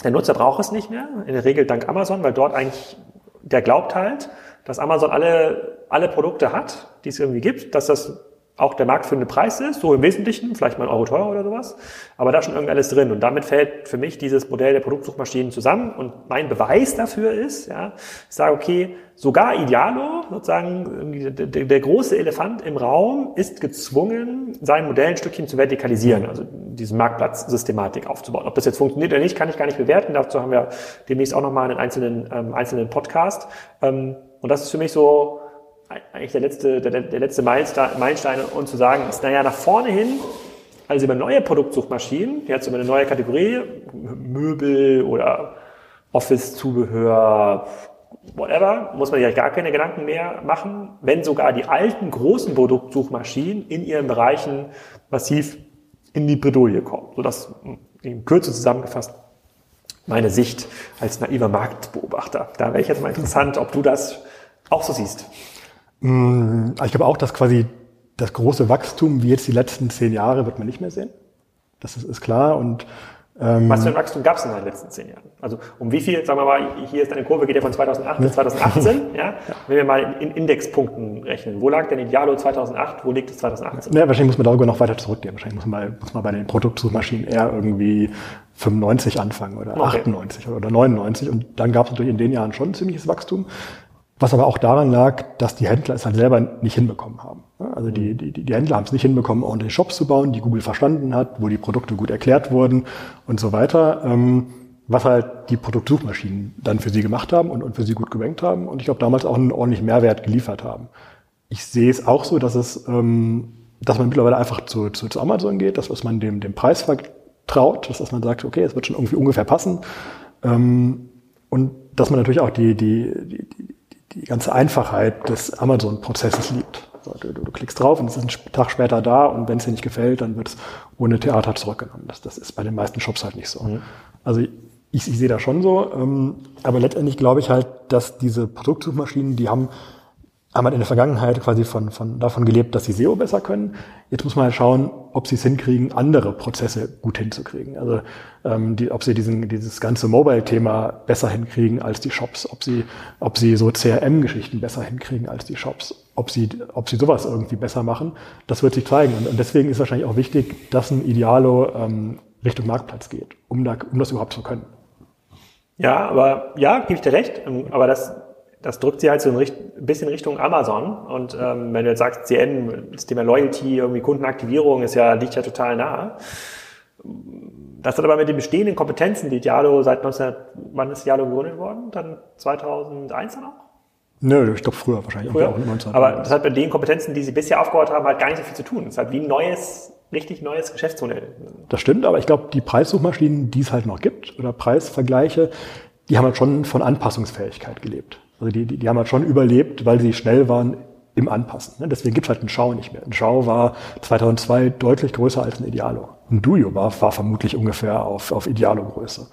der Nutzer braucht es nicht mehr, in der Regel dank Amazon, weil dort eigentlich, der glaubt halt, dass Amazon alle, alle Produkte hat, die es irgendwie gibt, dass das auch der marktführende Preis ist, so im Wesentlichen, vielleicht mal ein Euro teurer oder sowas, aber da schon irgendwie alles drin. Und damit fällt für mich dieses Modell der Produktsuchmaschinen zusammen. Und mein Beweis dafür ist, ja, ich sage, okay, sogar Idealo, sozusagen der, der, der große Elefant im Raum, ist gezwungen, sein Modell ein Stückchen zu vertikalisieren, also diese Marktplatzsystematik aufzubauen. Ob das jetzt funktioniert oder nicht, kann ich gar nicht bewerten. Dazu haben wir demnächst auch nochmal einen einzelnen, ähm, einzelnen Podcast. Ähm, und das ist für mich so, eigentlich der letzte, der, der letzte Meilenstein, und zu sagen, ist, naja, nach vorne hin, also über neue Produktsuchmaschinen, jetzt über eine neue Kategorie, Möbel oder Office-Zubehör, whatever, muss man sich gar keine Gedanken mehr machen, wenn sogar die alten großen Produktsuchmaschinen in ihren Bereichen massiv in die Bredouille kommen. Sodass in Kürze zusammengefasst meine Sicht als naiver Marktbeobachter. Da wäre ich jetzt mal interessant, ob du das auch so siehst.
Mm, ich glaube auch, dass quasi das große Wachstum wie jetzt die letzten zehn Jahre wird man nicht mehr sehen. Das ist, ist klar. Und
ähm, Was für ein Wachstum gab es in den letzten zehn Jahren? Also um wie viel, sagen wir mal, hier ist eine Kurve, geht ja von 2008 bis 2018, ja? Wenn wir mal in Indexpunkten rechnen, wo lag denn Idealo 2008, wo liegt es 2018?
Ja, wahrscheinlich muss man darüber noch weiter zurückgehen. Wahrscheinlich muss man, muss man bei den Produktsuchmaschinen eher irgendwie 95 anfangen oder okay. 98 oder 99 und dann gab es natürlich in den Jahren schon ein ziemliches Wachstum. Was aber auch daran lag, dass die Händler es halt selber nicht hinbekommen haben. Also die, die, die Händler haben es nicht hinbekommen, ordentliche Shops zu bauen, die Google verstanden hat, wo die Produkte gut erklärt wurden und so weiter. Ähm, was halt die Produktsuchmaschinen dann für sie gemacht haben und, und für sie gut gerankt haben und ich glaube damals auch einen ordentlichen Mehrwert geliefert haben. Ich sehe es auch so, dass es, ähm, dass man mittlerweile einfach zu, zu, zu Amazon geht, dass, dass man dem, dem Preis vertraut, dass, dass man sagt, okay, es wird schon irgendwie ungefähr passen. Ähm, und dass man natürlich auch die, die, die, die ganze Einfachheit des Amazon-Prozesses liebt. Also du, du, klickst drauf und es ist ein Tag später da und wenn es dir nicht gefällt, dann wird es ohne Theater zurückgenommen. Das, das ist bei den meisten Shops halt nicht so. Mhm. Also ich, ich sehe das schon so, ähm, aber letztendlich glaube ich halt, dass diese Produktsuchmaschinen, die haben haben halt in der Vergangenheit quasi von, von, davon gelebt, dass sie SEO besser können. Jetzt muss man halt schauen, ob sie es hinkriegen, andere Prozesse gut hinzukriegen. Also ähm, die, ob sie diesen, dieses ganze Mobile-Thema besser hinkriegen als die Shops, ob sie, ob sie so CRM-Geschichten besser hinkriegen als die Shops, ob sie, ob sie sowas irgendwie besser machen, das wird sich zeigen. Und, und deswegen ist wahrscheinlich auch wichtig, dass ein Idealo ähm, Richtung Marktplatz geht, um, da, um das überhaupt zu können.
Ja, aber ja, gebe ich dir recht. Aber das das drückt sie halt so ein bisschen Richtung Amazon. Und ähm, wenn du jetzt sagst, CN, das Thema Loyalty, irgendwie Kundenaktivierung ist ja, liegt ja total nahe. Das hat aber mit den bestehenden Kompetenzen, die Dialo seit 19, wann ist Dialo gegründet worden? Dann 2001 dann auch?
Nö, ich glaube früher wahrscheinlich.
Früher. Auch 19, aber das hat mit den Kompetenzen, die sie bisher aufgebaut haben, halt gar nicht so viel zu tun. Das ist halt wie ein neues, richtig neues Geschäftsmodell.
Das stimmt, aber ich glaube, die Preissuchmaschinen, die es halt noch gibt, oder Preisvergleiche, die haben halt schon von Anpassungsfähigkeit gelebt. Also die, die, die haben halt schon überlebt, weil sie schnell waren im Anpassen. Ne? Deswegen gibt's halt einen Schau nicht mehr. Ein Schau war 2002 deutlich größer als ein Idealo. Ein Duo war, war vermutlich ungefähr auf, auf Idealo-Größe.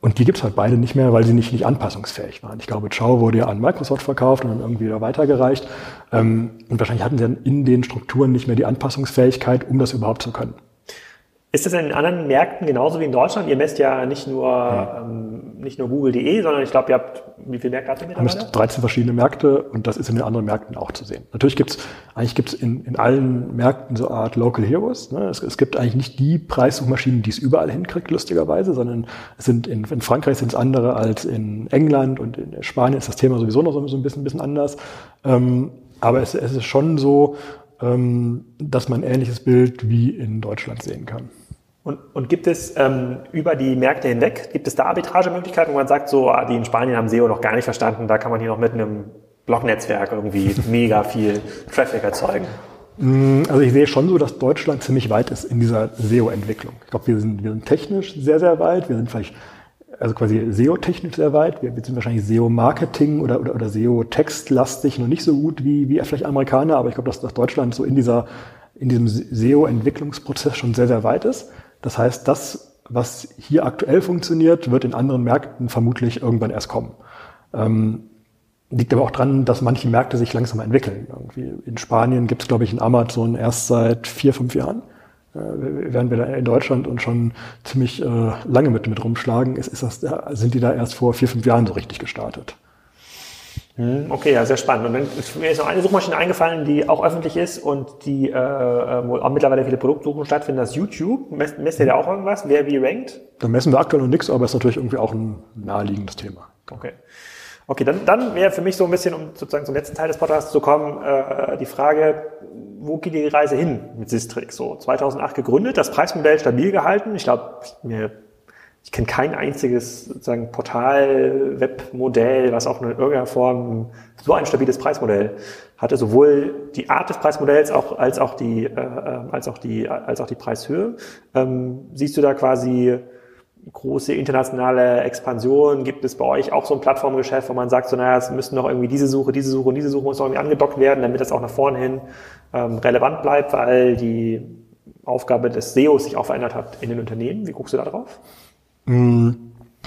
Und die gibt's halt beide nicht mehr, weil sie nicht, nicht anpassungsfähig waren. Ich glaube, Schau wurde ja an Microsoft verkauft und dann irgendwie wieder weitergereicht. Ähm, und wahrscheinlich hatten sie dann in den Strukturen nicht mehr die Anpassungsfähigkeit, um das überhaupt zu können.
Ist das in anderen Märkten genauso wie in Deutschland? Ihr messt ja nicht nur ja. ähm, nicht nur google.de, sondern ich glaube, ihr habt, wie viele Märkte habt ihr
mittlerweile? Haben 13 verschiedene Märkte und das ist in den anderen Märkten auch zu sehen. Natürlich gibt es, eigentlich gibt es in, in allen Märkten so eine Art Local Heroes. Ne? Es, es, gibt eigentlich nicht die Preissuchmaschinen, die es überall hinkriegt, lustigerweise, sondern es sind in, in Frankreich sind es andere als in England und in Spanien ist das Thema sowieso noch so, so ein, bisschen, ein bisschen anders. Ähm, aber es, es ist schon so, dass man ein ähnliches Bild wie in Deutschland sehen kann.
Und, und gibt es ähm, über die Märkte hinweg, gibt es da Arbitragemöglichkeiten, wo man sagt, so, ah, die in Spanien haben SEO noch gar nicht verstanden, da kann man hier noch mit einem Blognetzwerk irgendwie mega viel Traffic erzeugen?
Mm, also ich sehe schon so, dass Deutschland ziemlich weit ist in dieser SEO-Entwicklung. Ich glaube, wir sind, wir sind technisch sehr, sehr weit. Wir sind vielleicht also quasi SEO-technisch sehr weit. Wir, wir sind wahrscheinlich SEO-Marketing oder, oder, oder SEO-textlastig noch nicht so gut wie, wie vielleicht Amerikaner, aber ich glaube, dass, dass Deutschland so in dieser in diesem SEO-Entwicklungsprozess schon sehr, sehr weit ist. Das heißt, das, was hier aktuell funktioniert, wird in anderen Märkten vermutlich irgendwann erst kommen. Ähm, liegt aber auch dran, dass manche Märkte sich langsam entwickeln. Irgendwie in Spanien gibt es, glaube ich, in Amazon erst seit vier, fünf Jahren. Äh, während wir da in Deutschland uns schon ziemlich äh, lange mit, mit rumschlagen, ist, ist das, sind die da erst vor vier, fünf Jahren so richtig gestartet.
Hm, okay, ja, sehr spannend. Und dann ist mir jetzt noch eine Suchmaschine eingefallen, die auch öffentlich ist und die, äh, wo auch mittlerweile viele Produktsuchen stattfinden, das ist YouTube. Messt, messt ihr da auch irgendwas? Wer wie rankt?
Da messen wir aktuell noch nichts, aber ist natürlich irgendwie auch ein naheliegendes Thema.
Okay. Okay, dann, dann wäre für mich so ein bisschen, um sozusagen zum letzten Teil des Podcasts zu kommen, äh, die Frage, wo geht die Reise hin mit Sistrix? So 2008 gegründet, das Preismodell stabil gehalten. Ich glaube, mir ich kenne kein einziges sozusagen Portal, Webmodell, was auch in irgendeiner Form so ein stabiles Preismodell hatte, sowohl die Art des Preismodells auch, als auch die äh, äh, als auch die als auch die Preishöhe. Ähm, siehst du da quasi große internationale Expansion? Gibt es bei euch auch so ein Plattformgeschäft, wo man sagt, so naja, es müssen noch irgendwie diese Suche, diese Suche und diese Suche muss noch irgendwie angedockt werden, damit das auch nach vorne hin ähm, relevant bleibt, weil die Aufgabe des SEOs sich auch verändert hat in den Unternehmen. Wie guckst du da drauf?
Mm,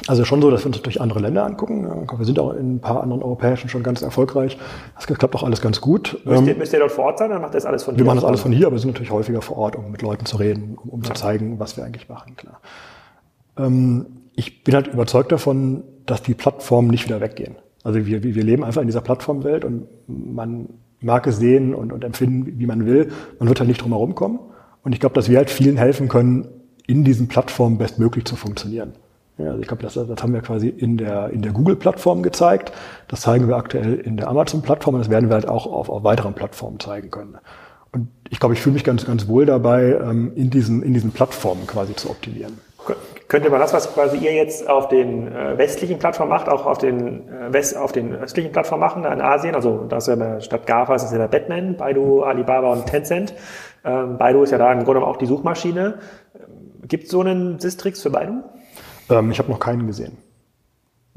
also schon so, dass wir uns natürlich andere Länder angucken. Wir sind auch in ein paar anderen europäischen schon ganz erfolgreich. Das klappt auch alles ganz gut.
Müsst ihr, ähm, müsst ihr dort vor Ort sein, dann macht das alles von
hier? Wir machen das alles von hier, aber wir sind natürlich häufiger vor Ort, um mit Leuten zu reden, um, um ja. zu zeigen, was wir eigentlich machen, klar. Ähm, ich bin halt überzeugt davon, dass die Plattformen nicht wieder weggehen. Also wir, wir leben einfach in dieser Plattformwelt und man mag es sehen und, und empfinden, wie man will. Man wird halt nicht drum herum kommen. Und ich glaube, dass wir halt vielen helfen können, in diesen Plattformen bestmöglich zu funktionieren. Ja, also ich glaube, das, das haben wir quasi in der, in der Google-Plattform gezeigt. Das zeigen wir aktuell in der Amazon-Plattform und das werden wir halt auch auf, auf weiteren Plattformen zeigen können. Und ich glaube, ich fühle mich ganz, ganz wohl dabei, ähm, in diesen, in diesen Plattformen quasi zu optimieren.
Könnte man das, was quasi ihr jetzt auf den äh, westlichen Plattformen macht, auch auf den, äh, West, auf den östlichen Plattformen machen, in Asien? Also das ist ja statt GAFA ist es ja der Batman, Baidu, Alibaba und Tencent. Ähm, Baidu ist ja da im Grunde auch die Suchmaschine. Gibt es so einen Sistrix für Baidu?
Ähm, ich habe noch keinen gesehen.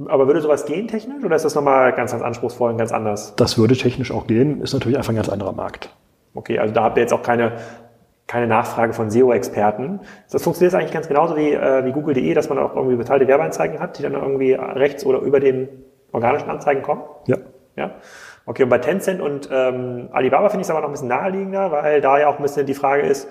Aber würde sowas gehen technisch oder ist das nochmal ganz, ganz anspruchsvoll und ganz anders?
Das würde technisch auch gehen, ist natürlich einfach ein ganz anderer Markt.
Okay, also da habt ihr jetzt auch keine, keine Nachfrage von SEO-Experten. Das funktioniert eigentlich ganz genauso wie, äh, wie Google.de, dass man auch irgendwie bezahlte Werbeanzeigen hat, die dann irgendwie rechts oder über den organischen Anzeigen kommen?
Ja.
Ja. Okay, und bei Tencent und ähm, Alibaba finde ich es aber noch ein bisschen naheliegender, weil da ja auch ein bisschen die Frage ist,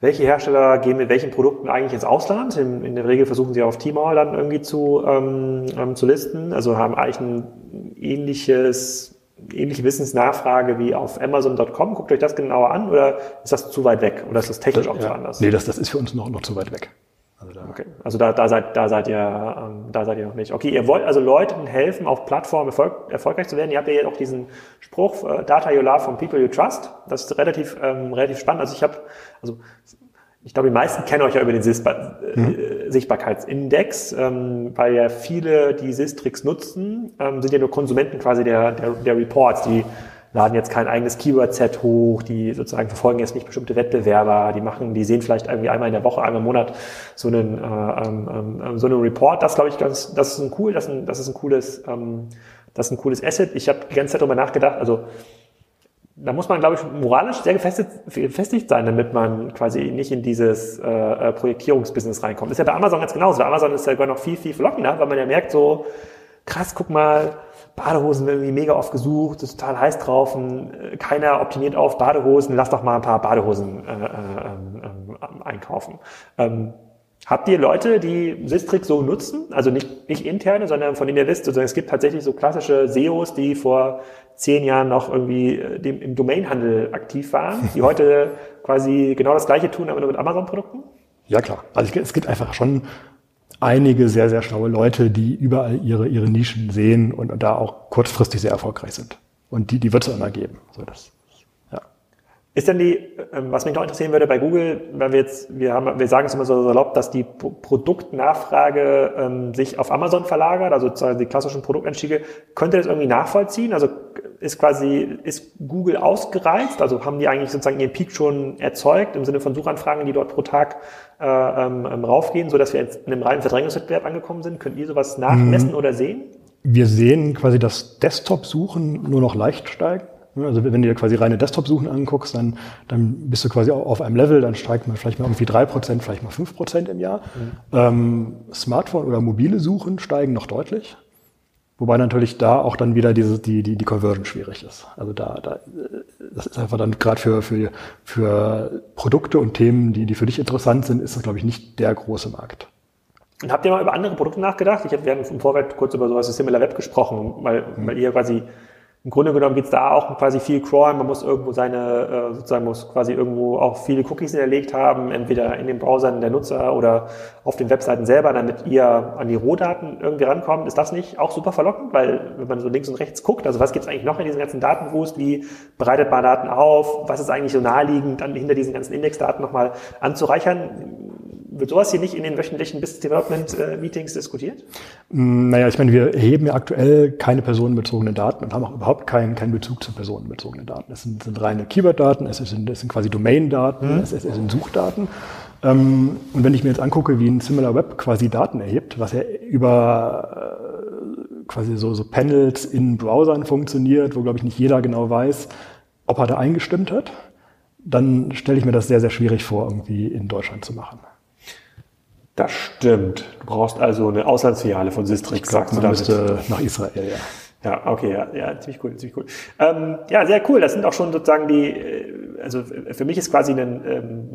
welche Hersteller gehen mit welchen Produkten eigentlich ins Ausland. In, in der Regel versuchen sie auf Tmall dann irgendwie zu, ähm, ähm, zu listen, also haben eigentlich ein ähnliches ähnliche Wissensnachfrage wie auf Amazon.com. Guckt euch das genauer an oder ist das zu weit weg oder ist das technisch das, auch
ja.
zu anders?
Nee, das, das ist für uns noch, noch zu weit weg.
Also da, okay. also da, da, seid, da, seid ihr, ähm, da seid ihr noch nicht. Okay, ihr wollt also Leuten helfen, auf Plattformen erfolg, erfolgreich zu werden. Ihr habt ja jetzt auch diesen Spruch, äh, Data you love from people you trust. Das ist relativ, ähm, relativ spannend. Also ich habe, also ich glaube, die meisten kennen euch ja über den Sichtbar mhm. Äh, Sichtbarkeitsindex, ähm, weil ja viele, die Sistrix nutzen, ähm, sind ja nur Konsumenten quasi der, der, der Reports, die laden jetzt kein eigenes Keyword-Set hoch, die sozusagen verfolgen jetzt nicht bestimmte Wettbewerber, die machen, die sehen vielleicht irgendwie einmal in der Woche, einmal im Monat so einen, äh, ähm, ähm, so einen Report. Das glaube ich ganz, das ist ein cool, das ist ein, das ist ein cooles, ähm, das ist ein cooles Asset. Ich habe die ganze Zeit darüber nachgedacht, also da muss man, glaube ich, moralisch sehr gefestigt, gefestigt sein, damit man quasi nicht in dieses äh, äh Projektierungsbusiness reinkommt. ist ja bei Amazon ganz genauso. Bei Amazon ist ja sogar noch viel, viel verlockender, weil man ja merkt so, krass, guck mal, Badehosen werden irgendwie mega oft gesucht, ist total heiß drauf, äh, keiner optimiert auf Badehosen, lass doch mal ein paar Badehosen äh, äh, äh, einkaufen. Ähm, Habt ihr Leute, die Sistrix so nutzen? Also nicht, nicht interne, sondern von denen ihr wisst, also es gibt tatsächlich so klassische SEOs, die vor zehn Jahren noch irgendwie äh, dem, im Domainhandel aktiv waren, die heute quasi genau das gleiche tun, aber nur mit Amazon-Produkten?
Ja, klar. Also es gibt einfach schon einige sehr, sehr schlaue Leute, die überall ihre, ihre Nischen sehen und, und da auch kurzfristig sehr erfolgreich sind. Und die, die wird es immer geben. So, das,
ist denn die, ähm, was mich noch interessieren würde bei Google, wenn wir jetzt, wir haben, wir sagen es immer so salopp, dass die Produktnachfrage ähm, sich auf Amazon verlagert, also die klassischen Produkteinstiege, könnt ihr das irgendwie nachvollziehen? Also ist quasi, ist Google ausgereizt? Also haben die eigentlich sozusagen ihren Peak schon erzeugt im Sinne von Suchanfragen, die dort pro Tag äh, ähm, ähm raufgehen, so dass wir jetzt in einem reinen Verdrängungswettbewerb angekommen sind? Könnt ihr sowas nachmessen mhm. oder sehen?
Wir sehen quasi das Desktop-Suchen nur noch leicht steigen. Also wenn du dir quasi reine Desktop-Suchen anguckst, dann, dann bist du quasi auf einem Level, dann steigt man vielleicht mal irgendwie drei Prozent, vielleicht mal fünf Prozent im Jahr. Mhm. Ähm, Smartphone oder mobile Suchen steigen noch deutlich. Wobei natürlich da auch dann wieder diese, die, die, die Conversion schwierig ist. Also da, da das ist einfach dann gerade für, für, für Produkte und Themen, die, die für dich interessant sind, ist das, glaube ich, nicht der große Markt.
Und habt ihr mal über andere Produkte nachgedacht? Ich hab, wir haben im Vorfeld kurz über sowas wie Similar Web gesprochen, weil, mhm. weil ihr quasi im Grunde genommen geht es da auch quasi viel crawlen. Man muss irgendwo seine, äh, sozusagen muss quasi irgendwo auch viele Cookies hinterlegt haben, entweder in den Browsern der Nutzer oder auf den Webseiten selber, damit ihr an die Rohdaten irgendwie rankommt. Ist das nicht auch super verlockend? Weil wenn man so links und rechts guckt, also was gibt es eigentlich noch in diesen ganzen Datenwust? Wie bereitet man Daten auf? Was ist eigentlich so naheliegend, dann hinter diesen ganzen Indexdaten nochmal anzureichern? Wird sowas hier nicht in den wöchentlichen Business Development äh, Meetings diskutiert?
Mm, naja, ich meine, wir erheben ja aktuell keine personenbezogenen Daten und haben auch überhaupt keinen, keinen Bezug zu personenbezogenen Daten. Es sind, sind reine Keyword-Daten, es sind, es sind quasi Domain-Daten, mhm. es, es sind Suchdaten. Ähm, und wenn ich mir jetzt angucke, wie ein Similar Web quasi Daten erhebt, was ja über äh, quasi so, so Panels in Browsern funktioniert, wo, glaube ich, nicht jeder genau weiß, ob er da eingestimmt hat, dann stelle ich mir das sehr, sehr schwierig vor, irgendwie in Deutschland zu machen.
Das stimmt. Du brauchst also eine Auslandsfiliale von Sistrix,
sagst du damit. nach Israel, ja.
Ja, okay, ja, ja, ziemlich cool, ziemlich cool. Ähm, ja, sehr cool. Das sind auch schon sozusagen die, äh, also für mich ist quasi ein, ähm,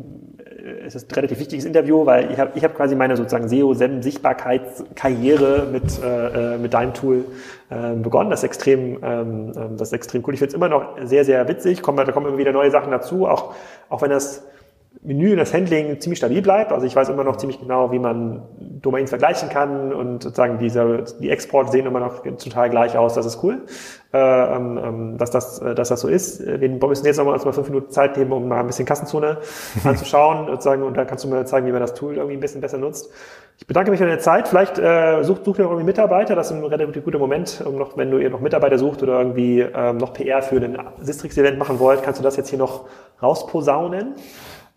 es ist ein relativ wichtiges Interview, weil ich habe ich hab quasi meine sozusagen SEO-Sichtbarkeitskarriere mit, äh, äh, mit deinem Tool äh, begonnen. Das ist extrem, ähm, ähm, das ist extrem cool. Ich finde es immer noch sehr, sehr witzig. Kommen, da kommen immer wieder neue Sachen dazu, auch, auch wenn das Menü und das Handling ziemlich stabil bleibt. Also ich weiß immer noch ziemlich genau, wie man Domains vergleichen kann und sozusagen diese, die Exporte sehen immer noch total gleich aus. Das ist cool, äh, ähm, ähm dass, das, äh, dass das so ist. Wir müssen jetzt nochmal uns mal fünf Minuten Zeit nehmen, um mal ein bisschen Kassenzone anzuschauen sozusagen, und dann kannst du mir zeigen, wie man das Tool irgendwie ein bisschen besser nutzt. Ich bedanke mich für deine Zeit. Vielleicht äh, sucht, sucht ihr noch irgendwie Mitarbeiter. Das ist ein relativ guter Moment, um noch, wenn du ihr noch Mitarbeiter sucht oder irgendwie ähm, noch PR für ein Sistrix-Event machen wollt, kannst du das jetzt hier noch rausposaunen.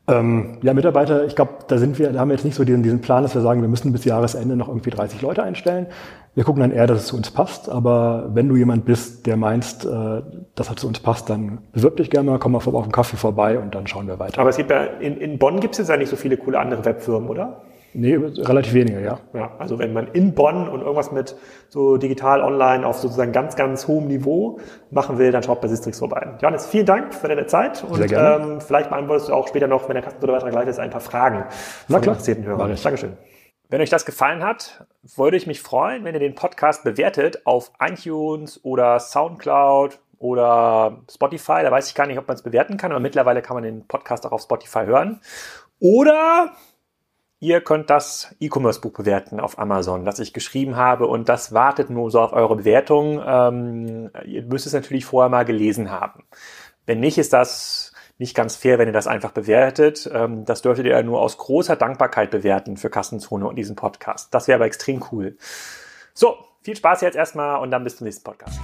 Ähm, ja, Mitarbeiter, ich glaube, da sind wir, da haben wir jetzt nicht so diesen, diesen Plan, dass wir sagen, wir müssen bis Jahresende noch irgendwie 30 Leute einstellen. Wir gucken dann eher, dass es zu uns passt. Aber wenn du jemand bist, der meinst, äh, dass er zu uns passt, dann bewirb dich gerne mal, komm mal auf den Kaffee vorbei und dann schauen wir weiter.
Aber es gibt ja, in, in Bonn gibt es jetzt ja nicht so viele coole andere Webfirmen, oder?
Nee, relativ wenige, ja.
Ja, also wenn man in Bonn und irgendwas mit so digital online auf sozusagen ganz, ganz hohem Niveau machen will, dann schaut bei Sistrix vorbei. Johannes, vielen Dank für deine Zeit und Sehr gerne. Ähm, vielleicht beantwortest du auch später noch, wenn der Kastenbruder gleich ist, ein paar Fragen
Na klar.
interessierten Hörer. Dankeschön. Wenn euch das gefallen hat, würde ich mich freuen, wenn ihr den Podcast bewertet auf iTunes oder Soundcloud oder Spotify. Da weiß ich gar nicht, ob man es bewerten kann, aber mittlerweile kann man den Podcast auch auf Spotify hören. Oder Ihr könnt das E-Commerce-Buch bewerten auf Amazon, das ich geschrieben habe und das wartet nur so auf eure Bewertung. Ähm, ihr müsst es natürlich vorher mal gelesen haben. Wenn nicht, ist das nicht ganz fair, wenn ihr das einfach bewertet. Ähm, das dürftet ihr nur aus großer Dankbarkeit bewerten für Kassenzone und diesen Podcast. Das wäre aber extrem cool. So, viel Spaß jetzt erstmal und dann bis zum nächsten Podcast.